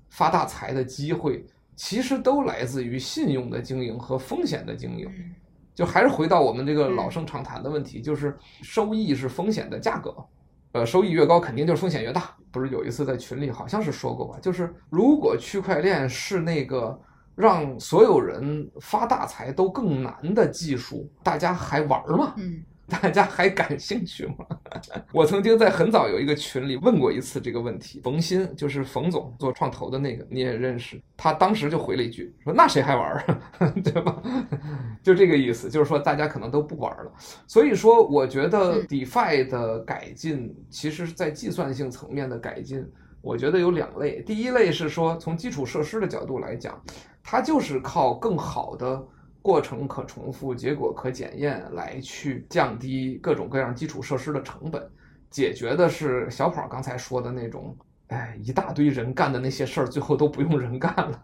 S2: 发大财的机会。其实都来自于信用的经营和风险的经营，就还是回到我们这个老生常谈的问题，就是收益是风险的价格，呃，收益越高，肯定就是风险越大。不是有一次在群里好像是说过吧？就是如果区块链是那个让所有人发大财都更难的技术，大家还玩吗？嗯。大家还感兴趣吗？我曾经在很早有一个群里问过一次这个问题，冯鑫就是冯总做创投的那个，你也认识，他当时就回了一句说：“那谁还玩儿，对吧？” 就这个意思，就是说大家可能都不玩了。所以说，我觉得 DeFi 的改进，其实在计算性层面的改进，我觉得有两类。第一类是说从基础设施的角度来讲，它就是靠更好的。过程可重复，结果可检验，来去降低各种各样基础设施的成本，解决的是小跑刚才说的那种，哎，一大堆人干的那些事儿，最后都不用人干了。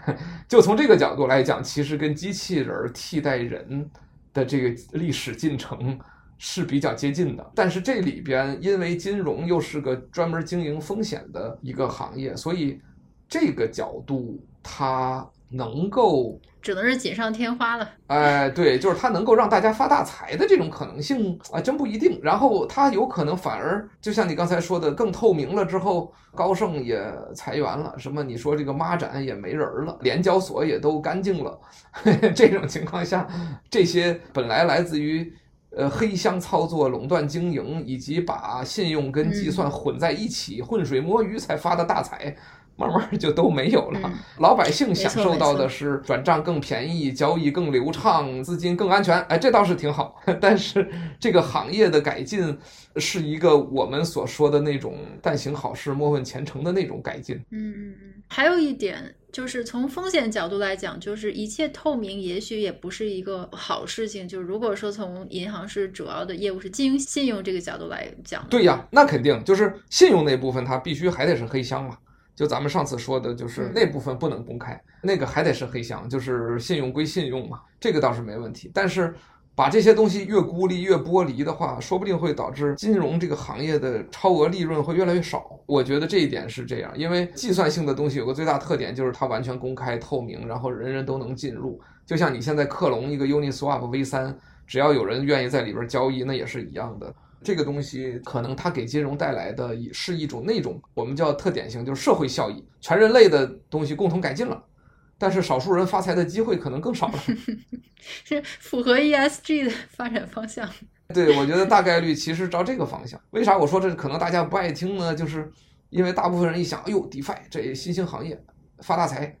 S2: 就从这个角度来讲，其实跟机器人替代人的这个历史进程是比较接近的。但是这里边因为金融又是个专门经营风险的一个行业，所以这个角度它能够。
S1: 只能是锦上添花了。
S2: 哎，对，就是它能够让大家发大财的这种可能性啊，真不一定。然后它有可能反而就像你刚才说的，更透明了之后，高盛也裁员了，什么你说这个孖展也没人了，联交所也都干净了。这种情况下，这些本来来自于呃黑箱操作、垄断经营以及把信用跟计算混在一起、浑水摸鱼才发的大财。慢慢就都没有了，嗯、老百姓享受到的是转账更便宜、交易更流畅、资金更安全，哎，这倒是挺好。但是这个行业的改进是一个我们所说的那种“但行好事，莫问前程”的那种改进。
S1: 嗯嗯嗯。还有一点就是从风险角度来讲，就是一切透明，也许也不是一个好事情。就是如果说从银行是主要的业务是经营信用这个角度来讲，
S2: 对呀，那肯定就是信用那部分，它必须还得是黑箱嘛。就咱们上次说的，就是那部分不能公开，那个还得是黑箱，就是信用归信用嘛，这个倒是没问题。但是把这些东西越孤立越剥离的话，说不定会导致金融这个行业的超额利润会越来越少。我觉得这一点是这样，因为计算性的东西有个最大特点就是它完全公开透明，然后人人都能进入。就像你现在克隆一个 Uniswap V3，只要有人愿意在里边交易，那也是一样的。这个东西可能它给金融带来的是一种那种我们叫特点性，就是社会效益，全人类的东西共同改进了，但是少数人发财的机会可能更少了，
S1: 是符合 ESG 的发展方向。
S2: 对，我觉得大概率其实照这个方向。为啥我说这可能大家不爱听呢？就是因为大部分人一想，哎呦，DeFi 这新兴行业发大财，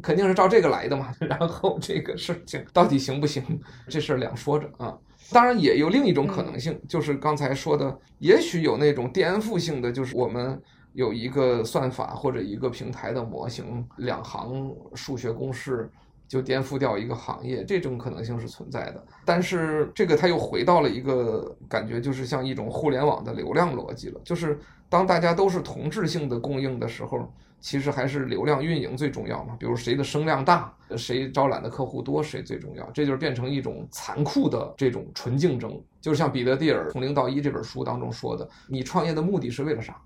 S2: 肯定是照这个来的嘛。然后这个事情到底行不行，这事儿两说着啊。当然也有另一种可能性，就是刚才说的，也许有那种颠覆性的，就是我们有一个算法或者一个平台的模型，两行数学公式就颠覆掉一个行业，这种可能性是存在的。但是这个它又回到了一个感觉，就是像一种互联网的流量逻辑了，就是当大家都是同质性的供应的时候。其实还是流量运营最重要嘛，比如谁的声量大，谁招揽的客户多，谁最重要。这就是变成一种残酷的这种纯竞争，就是像彼得蒂尔《从零到一》这本书当中说的，你创业的目的是为了啥？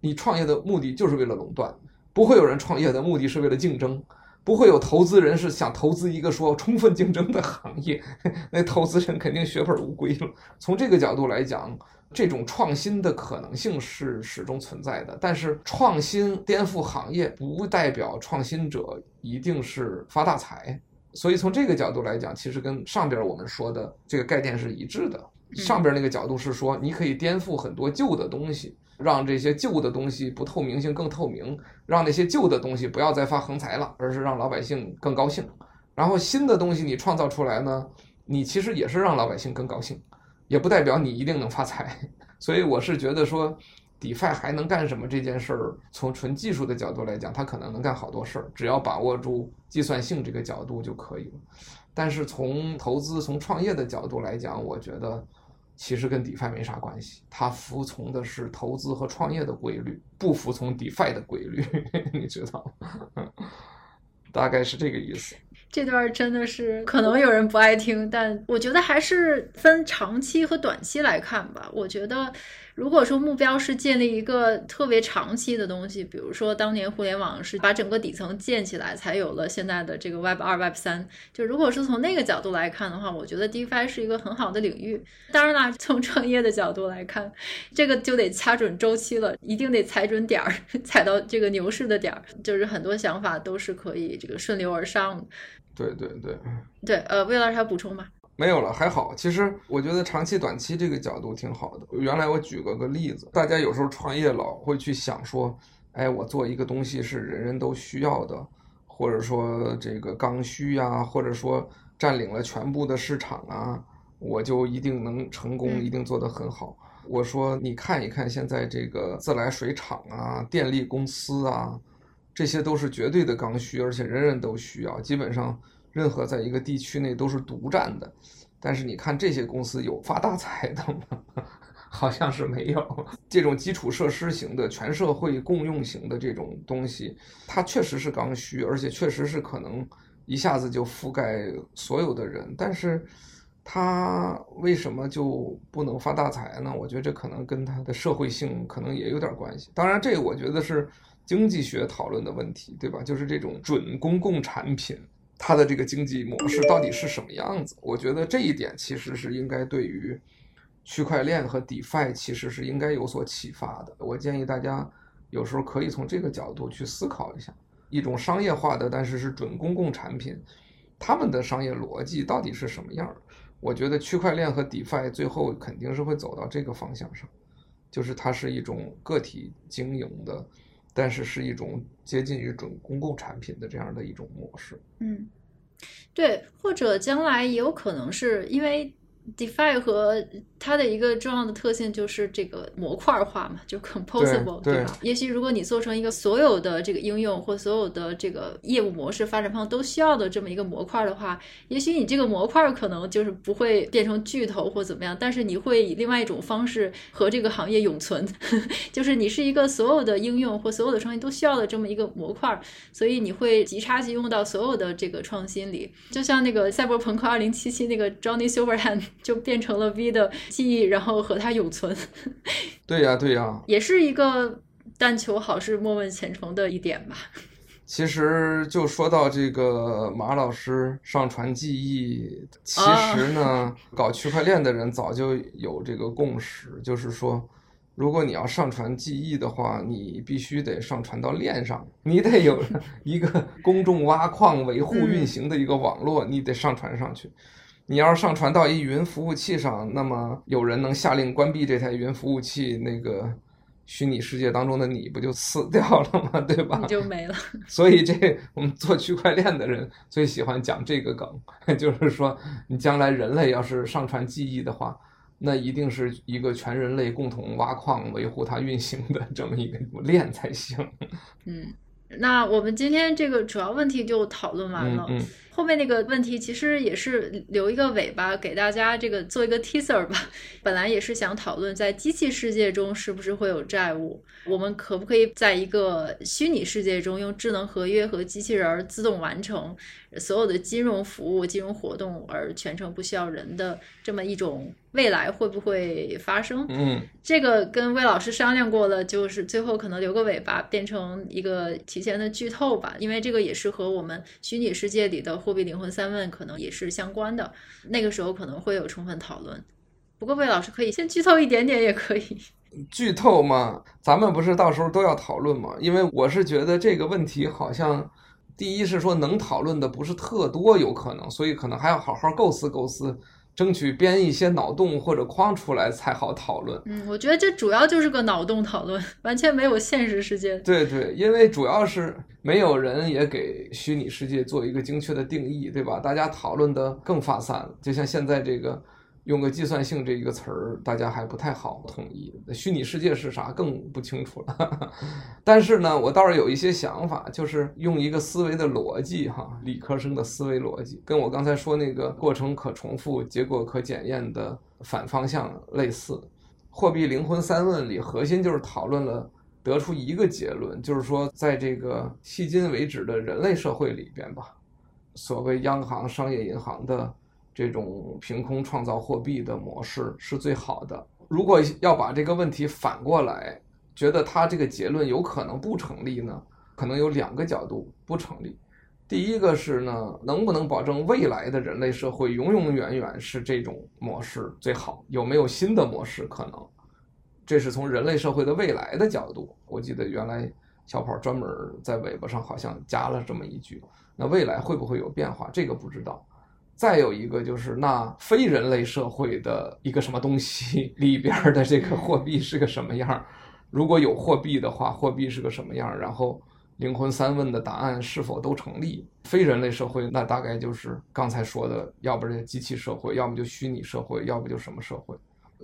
S2: 你创业的目的就是为了垄断，不会有人创业的目的是为了竞争，不会有投资人是想投资一个说充分竞争的行业，那投资人肯定血本无归了。从这个角度来讲，这种创新的可能性是始终存在的。但是创新颠覆行业，不代表创新者一定是发大财。所以从这个角度来讲，其实跟上边我们说的这个概念是一致的。上边那个角度是说，你可以颠覆很多旧的东西。让这些旧的东西不透明性更透明，让那些旧的东西不要再发横财了，而是让老百姓更高兴。然后新的东西你创造出来呢，你其实也是让老百姓更高兴，也不代表你一定能发财。所以我是觉得说，DeFi 还能干什么这件事儿，从纯技术的角度来讲，它可能能干好多事儿，只要把握住计算性这个角度就可以了。但是从投资、从创业的角度来讲，我觉得。其实跟 DeFi 没啥关系，它服从的是投资和创业的规律，不服从 DeFi 的规律，你知道吗？大概是这个意思。
S1: 这段真的是可能有人不爱听，但我觉得还是分长期和短期来看吧。我觉得。如果说目标是建立一个特别长期的东西，比如说当年互联网是把整个底层建起来，才有了现在的这个 Web 二、Web 三。就如果是从那个角度来看的话，我觉得 DeFi 是一个很好的领域。当然啦，从创业的角度来看，这个就得掐准周期了，一定得踩准点儿，踩到这个牛市的点儿。就是很多想法都是可以这个顺流而上。
S2: 对对对，
S1: 对，呃，魏老师还补充吗？
S2: 没有了，还好。其实我觉得长期、短期这个角度挺好的。原来我举过个例子，大家有时候创业老会去想说，哎，我做一个东西是人人都需要的，或者说这个刚需呀，或者说占领了全部的市场啊，我就一定能成功，一定做得很好。我说，你看一看现在这个自来水厂啊、电力公司啊，这些都是绝对的刚需，而且人人都需要，基本上。任何在一个地区内都是独占的，但是你看这些公司有发大财的吗？好像是没有。这种基础设施型的、全社会共用型的这种东西，它确实是刚需，而且确实是可能一下子就覆盖所有的人。但是它为什么就不能发大财呢？我觉得这可能跟它的社会性可能也有点关系。当然，这个我觉得是经济学讨论的问题，对吧？就是这种准公共产品。它的这个经济模式到底是什么样子？我觉得这一点其实是应该对于区块链和 DeFi 其实是应该有所启发的。我建议大家有时候可以从这个角度去思考一下，一种商业化的但是是准公共产品，他们的商业逻辑到底是什么样？我觉得区块链和 DeFi 最后肯定是会走到这个方向上，就是它是一种个体经营的。但是是一种接近于准公共产品的这样的一种模式。
S1: 嗯，对，或者将来也有可能是因为。DeFi 和它的一个重要的特性就是这个模块化嘛，就 composable，对，对吧？也许如果你做成一个所有的这个应用或所有的这个业务模式发展方都需要的这么一个模块的话，也许你这个模块可能就是不会变成巨头或怎么样，但是你会以另外一种方式和这个行业永存，就是你是一个所有的应用或所有的创新都需要的这么一个模块，所以你会即插即用到所有的这个创新里，就像那个赛博朋克二零七七那个 Johnny Silverhand。就变成了 V 的记忆，然后和它永存。
S2: 对呀，对呀，
S1: 也是一个但求好事，莫问前程的一点吧。
S2: 其实就说到这个马老师上传记忆，其实呢，搞区块链的人早就有这个共识，就是说，如果你要上传记忆的话，你必须得上传到链上，你得有 一个公众挖矿、维护、运行的一个网络，你得上传上去。你要是上传到一云服务器上，那么有人能下令关闭这台云服务器，那个虚拟世界当中的你不就死掉了吗？对吧？
S1: 你就没了。
S2: 所以这我们做区块链的人最喜欢讲这个梗，就是说你将来人类要是上传记忆的话，那一定是一个全人类共同挖矿维护它运行的这么一个链才行。
S1: 嗯，那我们今天这个主要问题就讨论完了。
S2: 嗯嗯
S1: 后面那个问题其实也是留一个尾巴给大家这个做一个 teaser 吧。本来也是想讨论在机器世界中是不是会有债务，我们可不可以在一个虚拟世界中用智能合约和机器人自动完成所有的金融服务、金融活动，而全程不需要人的这么一种未来会不会发生？
S2: 嗯，
S1: 这个跟魏老师商量过了，就是最后可能留个尾巴，变成一个提前的剧透吧，因为这个也是和我们虚拟世界里的货币灵魂三问可能也是相关的，那个时候可能会有充分讨论。不过魏老师可以先剧透一点点也可以。
S2: 剧透嘛，咱们不是到时候都要讨论嘛？因为我是觉得这个问题好像。第一是说能讨论的不是特多，有可能，所以可能还要好好构思构思，争取编一些脑洞或者框出来才好讨论。
S1: 嗯，我觉得这主要就是个脑洞讨论，完全没有现实世界。
S2: 对对，因为主要是没有人也给虚拟世界做一个精确的定义，对吧？大家讨论的更发散，就像现在这个。用个计算性这一个词儿，大家还不太好统一。虚拟世界是啥，更不清楚了。但是呢，我倒是有一些想法，就是用一个思维的逻辑，哈，理科生的思维逻辑，跟我刚才说那个过程可重复、结果可检验的反方向类似。货币灵魂三问里，核心就是讨论了，得出一个结论，就是说，在这个迄今为止的人类社会里边吧，所谓央行、商业银行的。这种凭空创造货币的模式是最好的。如果要把这个问题反过来，觉得他这个结论有可能不成立呢？可能有两个角度不成立。第一个是呢，能不能保证未来的人类社会永永远远是这种模式最好？有没有新的模式可能？这是从人类社会的未来的角度。我记得原来小跑专门在尾巴上好像加了这么一句：那未来会不会有变化？这个不知道。再有一个就是那非人类社会的一个什么东西里边的这个货币是个什么样？如果有货币的话，货币是个什么样？然后灵魂三问的答案是否都成立？非人类社会那大概就是刚才说的，要不就机器社会，要么就虚拟社会，要不就什么社会？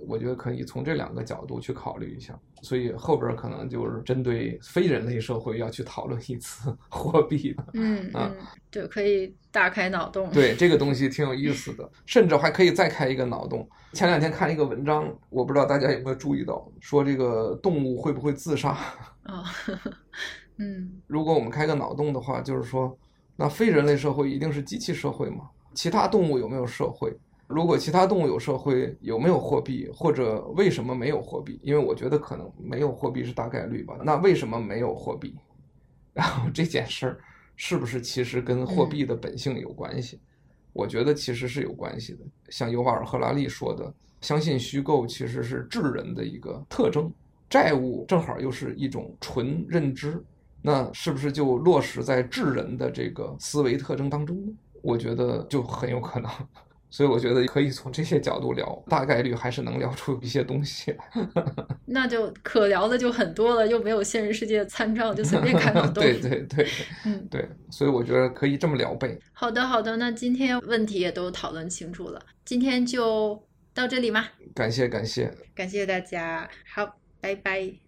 S2: 我觉得可以从这两个角度去考虑一下，所以后边可能就是针对非人类社会要去讨论一次 货币的。
S1: 嗯嗯，对，可以大开脑洞。
S2: 对，这个东西挺有意思的，甚至还可以再开一个脑洞。前两天看一个文章，我不知道大家有没有注意到，说这个动物会不会自杀？
S1: 哦，嗯，
S2: 如果我们开个脑洞的话，就是说，那非人类社会一定是机器社会吗？其他动物有没有社会？如果其他动物有社会，有没有货币，或者为什么没有货币？因为我觉得可能没有货币是大概率吧。那为什么没有货币？然后这件事儿是不是其实跟货币的本性有关系？我觉得其实是有关系的。像尤瓦尔·赫拉利说的，相信虚构其实是智人的一个特征，债务正好又是一种纯认知，那是不是就落实在智人的这个思维特征当中呢？我觉得就很有可能。所以我觉得可以从这些角度聊，大概率还是能聊出一些东西。
S1: 那就可聊的就很多了，又没有现实世界参照，就随便看脑洞。
S2: 对对对，
S1: 嗯，
S2: 对，所以我觉得可以这么聊呗。
S1: 好的好的，那今天问题也都讨论清楚了，今天就到这里吗？
S2: 感谢感谢，
S1: 感谢大家，好，拜拜。